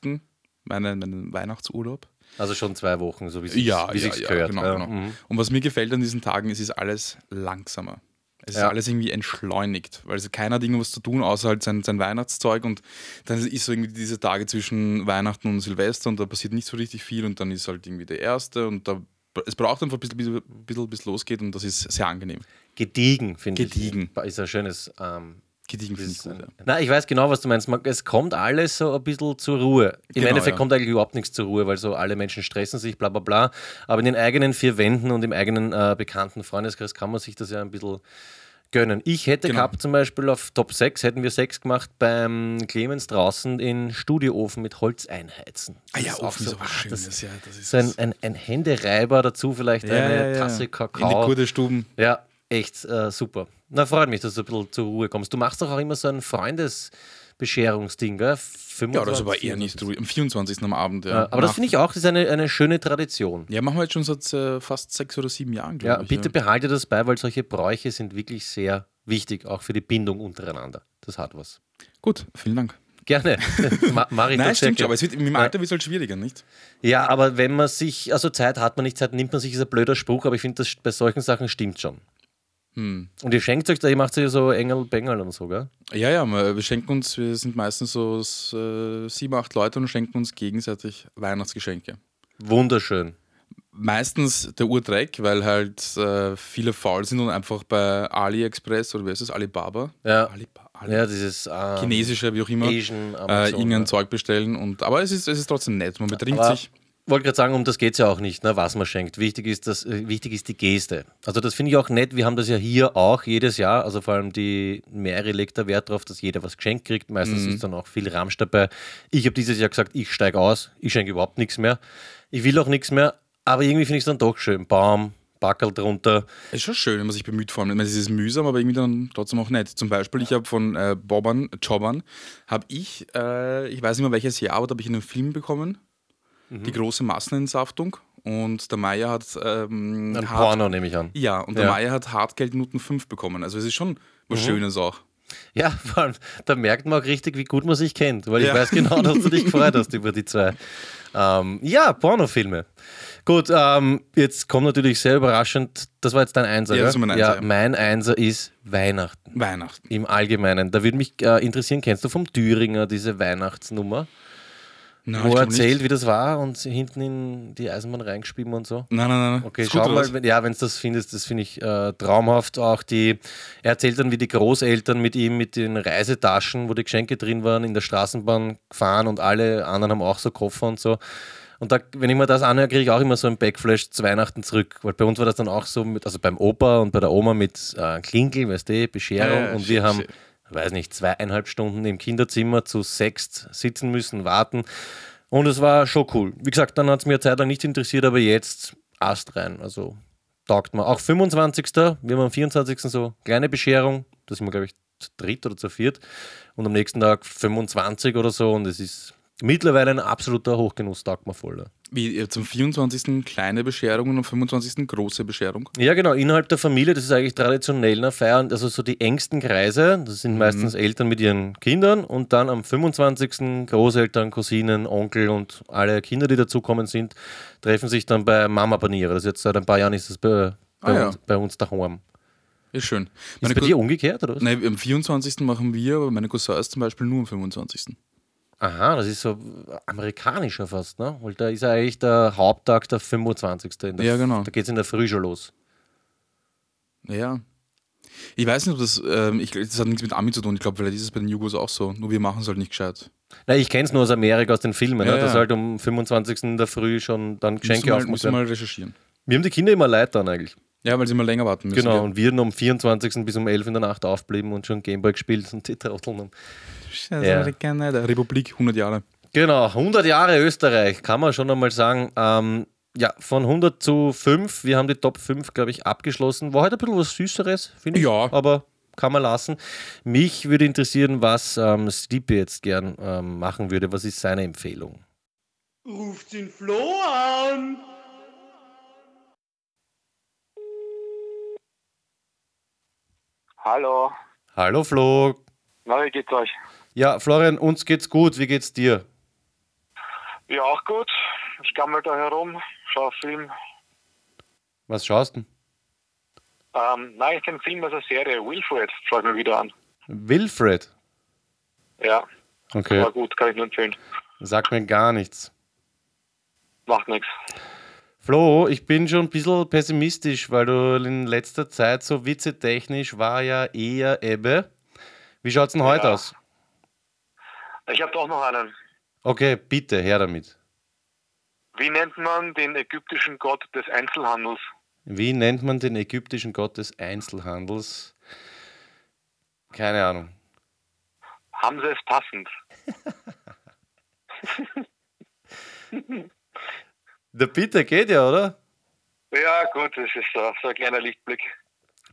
Meinen, meinen Weihnachtsurlaub. Also schon zwei Wochen, so wie es Ja, wie ja, gehört. genau, Ja, genau. mhm. Und was mir gefällt an diesen Tagen, es ist alles langsamer. Es ist Ja. alles irgendwie entschleunigt, weil also keiner hat irgendwas zu tun, außer halt sein, sein Weihnachtszeug und dann ist so irgendwie diese Tage zwischen Weihnachten und Silvester und da passiert nicht so richtig viel und dann ist halt irgendwie der erste und da es braucht einfach ein bisschen, bis, bisschen, bis es losgeht und das ist sehr angenehm. Gediegen, finde ich. Gediegen. Ist ein schönes. Ähm, Gediegen finde ich ist gut. ein, Ja. Nein, ich weiß genau, was du meinst. Es kommt alles so ein bisschen zur Ruhe. Im Genau, Endeffekt ja. kommt eigentlich überhaupt nichts zur Ruhe, weil so alle Menschen stressen sich, bla bla bla. Aber in den eigenen vier Wänden und im eigenen äh, bekannten Freundeskreis kann man sich das ja ein bisschen gönnen. Ich hätte Genau. gehabt, zum Beispiel auf Top 6, hätten wir sechs gemacht beim Clemens draußen in Studioofen mit Holz einheizen. Ah ja, auch Ofen ist so, aber ah, schön. das- Das, ja, das ist So ein, ein, ein Händereiber dazu, vielleicht eine Tasse In die Kakao. gute Stuben. Ja, echt äh, super. Na, freut mich, dass du ein bisschen zur Ruhe kommst. Du machst doch auch immer so ein Freundesbescherungsding, gell? 25, Ja, das ist aber eher nicht. Am 24. am Abend, ja. Ja, aber das finde ich auch, das ist eine, eine schöne Tradition. Ja, machen wir jetzt schon seit äh, fast sechs oder sieben Jahren, Ja, glaube ich. bitte behalte das bei, weil solche Bräuche sind wirklich sehr wichtig, auch für die Bindung untereinander. Das hat was. Gut, vielen Dank. Gerne. Ma mach ich Nein, stimmt schon, aber es wird, im Alter wird es halt schwieriger, nicht? Ja, aber wenn man sich, also Zeit hat man nicht, Zeit nimmt man sich, ist ein blöder Spruch, aber ich finde, das bei solchen Sachen stimmt schon. Hm. Und ihr schenkt euch da, ihr macht euch so Engel, Bengel und so, gell? Ja, ja, wir schenken uns, wir sind meistens so äh, sieben, acht Leute und schenken uns gegenseitig Weihnachtsgeschenke. Wunderschön. Meistens der Urdreck, weil halt äh, viele faul sind und einfach bei AliExpress oder wie heißt das, Alibaba? Ja. Aliba, Ali Ja, dieses ähm, Chinesische, wie auch immer, Asian, äh, Amazon, irgendein ja. Zeug bestellen. Und, aber es ist, es ist trotzdem nett, man betrinkt Aber sich. Wollte gerade sagen, um das geht es ja auch nicht, ne, was man schenkt. Wichtig ist, das, äh, wichtig ist die Geste. Also das finde ich auch nett. Wir haben das ja hier auch jedes Jahr. Also vor allem die Mary legt da Wert darauf, dass jeder was geschenkt kriegt. Meistens Mhm. ist dann auch viel Ramsch dabei. Ich habe dieses Jahr gesagt, ich steige aus. Ich schenke überhaupt nichts mehr. Ich will auch nichts mehr. Aber irgendwie finde ich es dann doch schön. Baum, Backel drunter. Es ist schon schön, wenn man sich bemüht vor allem. Ich meine, Es ist mühsam, aber irgendwie dann trotzdem auch nett. Zum Beispiel, ich habe von äh, Boban, Jobbern, habe ich, äh, ich weiß nicht mehr welches Jahr, aber da habe ich einen Film bekommen, Mhm. die große Massenentsaftung. und der Meier hat. Ähm, Ein Hart- Porno nehme ich an. Ja, und der Ja. Meier hat Hartgeldnoten 5 bekommen. Also es ist schon was Mhm. Schönes auch. Ja, vor allem, da merkt man auch richtig, wie gut man sich kennt, weil ich Ja. weiß genau, dass du dich gefreut hast über die zwei. Ähm, ja, Pornofilme. Gut, ähm, jetzt kommt natürlich sehr überraschend, das war jetzt dein Einser, Ja, mein Einser, ja, ja. mein Einser ist Weihnachten. Weihnachten. Im Allgemeinen. Da würde mich äh, interessieren, kennst du vom Thüringer diese Weihnachtsnummer? Nein, wo er glaub nicht. erzählt, wie das war und hinten in die Eisenbahn reingespieben und so? Nein, nein, nein. Okay, schau mal, was? wenn, ja, wenn du das findest, das finde ich äh, traumhaft. Auch die, er erzählt dann, wie die Großeltern mit ihm mit den Reisetaschen, wo die Geschenke drin waren, in der Straßenbahn gefahren und alle anderen haben auch so Koffer und so. Und da, wenn ich mir das anhöre, kriege ich auch immer so einen Backflash zu Weihnachten zurück. Weil bei uns war das dann auch so, mit, also beim Opa und bei der Oma mit äh, Klingel, weißt du, Bescherung. Ja, ja, und wir haben. Weiß nicht, zweieinhalb Stunden im Kinderzimmer zu sechst sitzen müssen, warten. Und es war schon cool. Wie gesagt, dann hat es mir Zeit lang nicht interessiert, aber jetzt Ast rein. Also taugt mir. Auch 25. Wir haben am 24. so kleine Bescherung. Da sind wir, glaube ich, zu dritt oder zu viert. Und am nächsten Tag 25 oder so. Und es ist mittlerweile ein absoluter Hochgenuss, taugt mir voll. Wie äh, zum 24. kleine Bescherung und am 25. große Bescherung. Ja, genau. Innerhalb der Familie, das ist eigentlich traditionell eine Feier. Also so die engsten Kreise, das sind meistens Eltern mit ihren Kindern und dann am 25. Großeltern, Cousinen, Onkel und alle Kinder, die dazukommen sind, treffen sich dann bei Mama Paniere. Das ist jetzt seit ein paar Jahren ist das bei, bei, Ah, ja. uns, bei uns daheim. Ist schön. Ist bei Cou- dir umgekehrt, oder was? Nein, am 24. machen wir, aber meine Cousins zum Beispiel nur am 25. Aha, das ist so amerikanischer fast, ne? Weil da ist ja eigentlich der Haupttag der 25. In der, Ja, genau. Da geht es in der Früh schon los. Ja. Ich weiß nicht, ob das, ähm, ich, das hat nichts mit Ami zu tun. Ich glaube, vielleicht ist es bei den Jugos auch so. Nur wir machen es halt nicht gescheit. Na, ich kenne es nur aus Amerika, aus den Filmen, Ja, ne? dass ja. halt um 25. in der Früh schon dann Geschenke aufgemacht musst du werden. mal recherchieren. Wir haben die Kinder immer leid dann eigentlich. Ja, weil sie immer länger warten müssen. Genau, gell? und wir haben am 24. bis um 11 in der Nacht aufblieben und schon Gameboy gespielt und die Trotteln. Scheiße, Ja. ja. gerne. Der Republik, 100 Jahre. Genau, 100 Jahre Österreich, kann man schon einmal sagen. Ähm, ja, von 100 zu 5, wir haben die Top 5, glaube ich, abgeschlossen. War heute ein bisschen was Süßeres, finde ich. Ja. Aber kann man lassen. Mich würde interessieren, was ähm, Sleepy jetzt gern ähm, machen würde. Was ist seine Empfehlung? Ruft den Flo an! Hallo, Hallo Flo. na, wie geht's euch? Ja, Florian, uns geht's gut. Wie geht's dir? Ja, auch gut. Ich gammel da herum, schau Film. Was schaust du? Ähm, nein, ich kenne Film als eine Serie. Wilfred, schau mir wieder an. Wilfred. Ja, Okay. war gut, kann ich nur empfehlen. Sagt mir gar nichts. Macht nichts. Flo, ich bin schon ein bisschen pessimistisch, weil du in letzter Zeit so witzetechnisch war ja eher Ebbe. Wie schaut's denn heute Ja. aus? Ich habe doch noch einen. Okay, bitte, her damit. Wie nennt man den ägyptischen Gott des Einzelhandels? Wie nennt man den ägyptischen Gott des Einzelhandels? Keine Ahnung. Haben sie es passend? Der bitte geht ja, oder? Ja, gut, das ist so, so ein kleiner Lichtblick.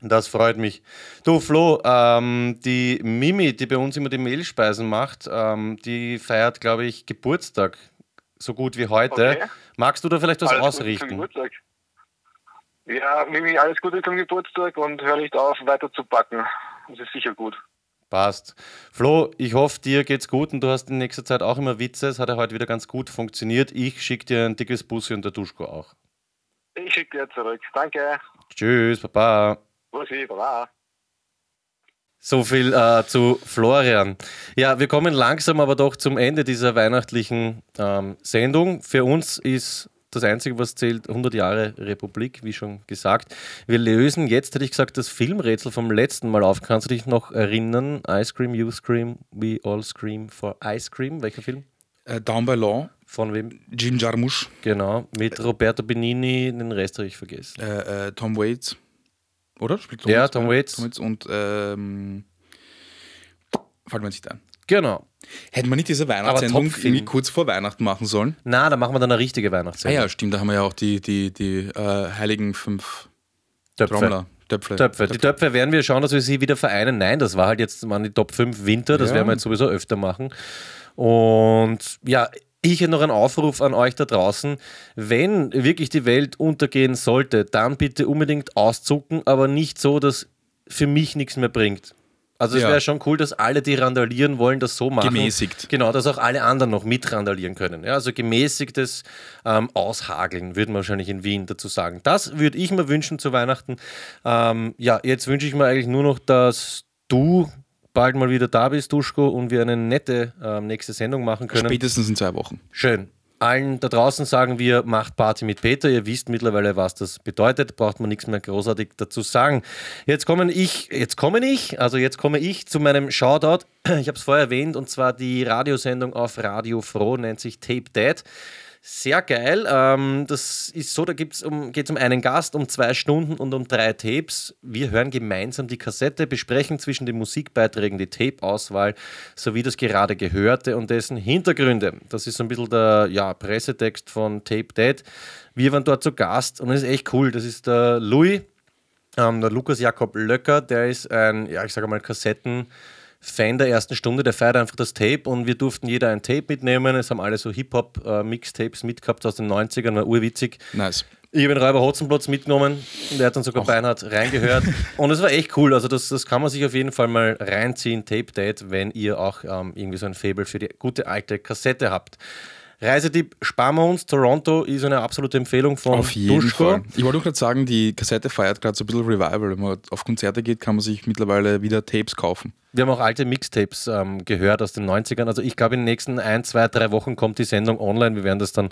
Das freut mich. Du, Flo, ähm, die Mimi, die bei uns immer die Mehlspeisen macht, ähm, die feiert, glaube ich, Geburtstag. So gut wie heute. Okay. Magst du da vielleicht was Alles Gute zum ausrichten? Geburtstag. Ja, Mimi, alles Gute zum Geburtstag und hör nicht auf, weiter zu backen. Das ist sicher gut. Passt. Flo, ich hoffe, dir geht's gut und du hast in nächster Zeit auch immer Witze. Es hat ja heute wieder ganz gut funktioniert. Ich schicke dir ein dickes Bussi und der Duschko auch. Ich schicke dir zurück. Danke. Tschüss, Papa. Bussi, baba. So viel äh, zu Florian. Ja, wir kommen langsam aber doch zum Ende dieser weihnachtlichen ähm, Sendung. Für uns ist das Einzige, was zählt, 100 Jahre Republik, wie schon gesagt. Wir lösen jetzt, hätte ich gesagt, das Filmrätsel vom letzten Mal auf. Kannst du dich noch erinnern? Ice Cream, You Scream, We All Scream for Ice Cream. Welcher Film? Äh, Down by Law. Von wem? Jim Jarmusch. Genau, mit Roberto Benini, den Rest habe ich vergessen. Äh, äh, Tom Waits. Oder? Spielt Ja, Tom Waits. Tom Waits und ähm, fällt mir nicht ein. Genau. Hätten wir nicht diese Weihnachtssendung irgendwie kurz vor Weihnachten machen sollen? Na, da machen wir dann eine richtige Ah Weihnachtssendung. ja, stimmt, da haben wir ja auch die, die, die äh, heiligen fünf Töpfe. Trommler. Töpfe. Töpfe. Die Töpfe werden wir schauen, dass wir sie wieder vereinen. Nein, das war halt jetzt waren die Top 5 Winter, das Ja. werden wir jetzt sowieso öfter machen. Und ja, Ich hätte noch einen Aufruf an euch da draußen. Wenn wirklich die Welt untergehen sollte, dann bitte unbedingt auszucken, aber nicht so, dass für mich nichts mehr bringt. Also es Ja. wäre schon cool, dass alle, die randalieren wollen, das so machen. Gemäßigt. Genau, dass auch alle anderen noch mit randalieren können. Ja, also gemäßigtes ähm, Aushageln, würde man wahrscheinlich in Wien dazu sagen. Das würde ich mir wünschen zu Weihnachten. Ähm, ja, jetzt wünsche ich mir eigentlich nur noch, dass du bald mal wieder da bist, Duschko, und wir eine nette ähm, nächste Sendung machen können. Spätestens in zwei Wochen. Schön. Allen da draußen sagen wir, macht Party mit Peter. Ihr wisst mittlerweile, was das bedeutet. Braucht man nichts mehr großartig dazu sagen. Jetzt komme ich, jetzt komme ich, also jetzt komme ich zu meinem Shoutout. Ich habe es vorher erwähnt und zwar die Radiosendung auf Radio Froh nennt sich Tape Dead. Sehr geil. Ähm, das ist so, da um, geht es um einen Gast, um zwei Stunden und um drei Tapes. Wir hören gemeinsam die Kassette, besprechen zwischen den Musikbeiträgen die Tape-Auswahl sowie das gerade Gehörte und dessen Hintergründe. Das ist so ein bisschen der ja, Pressetext von Tape Dead. Wir waren dort zu Gast und es ist echt cool. Das ist der Louis, ähm, der Lukas Jakob Löcker, der ist ein, ja, ich sage mal, Kassetten. Fan der ersten Stunde, der feiert einfach das Tape und wir durften jeder ein Tape mitnehmen. Es haben alle so Hip-Hop-Mixtapes mitgehabt aus den 90ern, war urwitzig. Nice. Ich habe den Räuber Hotzenplotz mitgenommen, der hat dann sogar Beinhard reingehört. Und es war echt cool. Also, das, das kann man sich auf jeden Fall mal reinziehen, Tape Date, wenn ihr auch ähm, irgendwie so ein Fable für die gute alte Kassette habt. Reisetipp sparen wir uns. Toronto ist eine absolute Empfehlung von Auf jeden Duschko. Fall. Ich wollte auch gerade sagen, die Kassette feiert gerade so ein bisschen Revival. Wenn man auf Konzerte geht, kann man sich mittlerweile wieder Tapes kaufen. Wir haben auch alte Mixtapes ähm, gehört aus den 90ern. Also ich glaube, in den nächsten ein, zwei, drei Wochen kommt die Sendung online. Wir werden das dann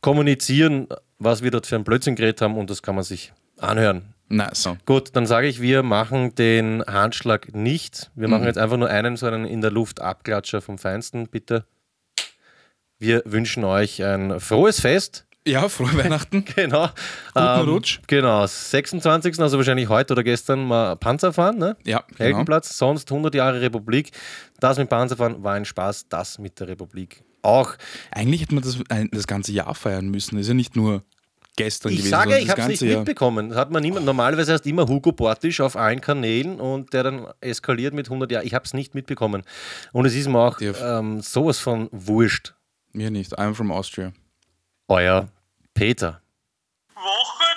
kommunizieren, was wir dort für ein Blödsinn geredet haben und das kann man sich anhören. Nice. Gut, dann sage ich, wir machen den Handschlag nicht. Wir machen Mhm. jetzt einfach nur einen, so einen in der Luft Abklatscher vom Feinsten, bitte. Wir wünschen euch ein frohes Fest. Ja, frohe Weihnachten. genau. Guten Rutsch. Genau, 26. also wahrscheinlich heute oder gestern mal Panzer fahren, ne? Ja, genau. Heldenplatz, sonst 100 Jahre Republik. Das mit Panzerfahren war ein Spaß, das mit der Republik auch. Eigentlich hätte man das das ganze Jahr feiern müssen. Das ist ja nicht nur gestern Ich gewesen, sage, ich habe es nicht Jahr. mitbekommen. Das hat man niemand. Normalerweise heißt immer Hugo Portisch auf allen Kanälen und der dann eskaliert mit 100 Jahren. Ich habe es nicht mitbekommen. Und es ist mir auch ähm, sowas von wurscht. Mir nicht. I'm from Austria. Euer Peter. Woche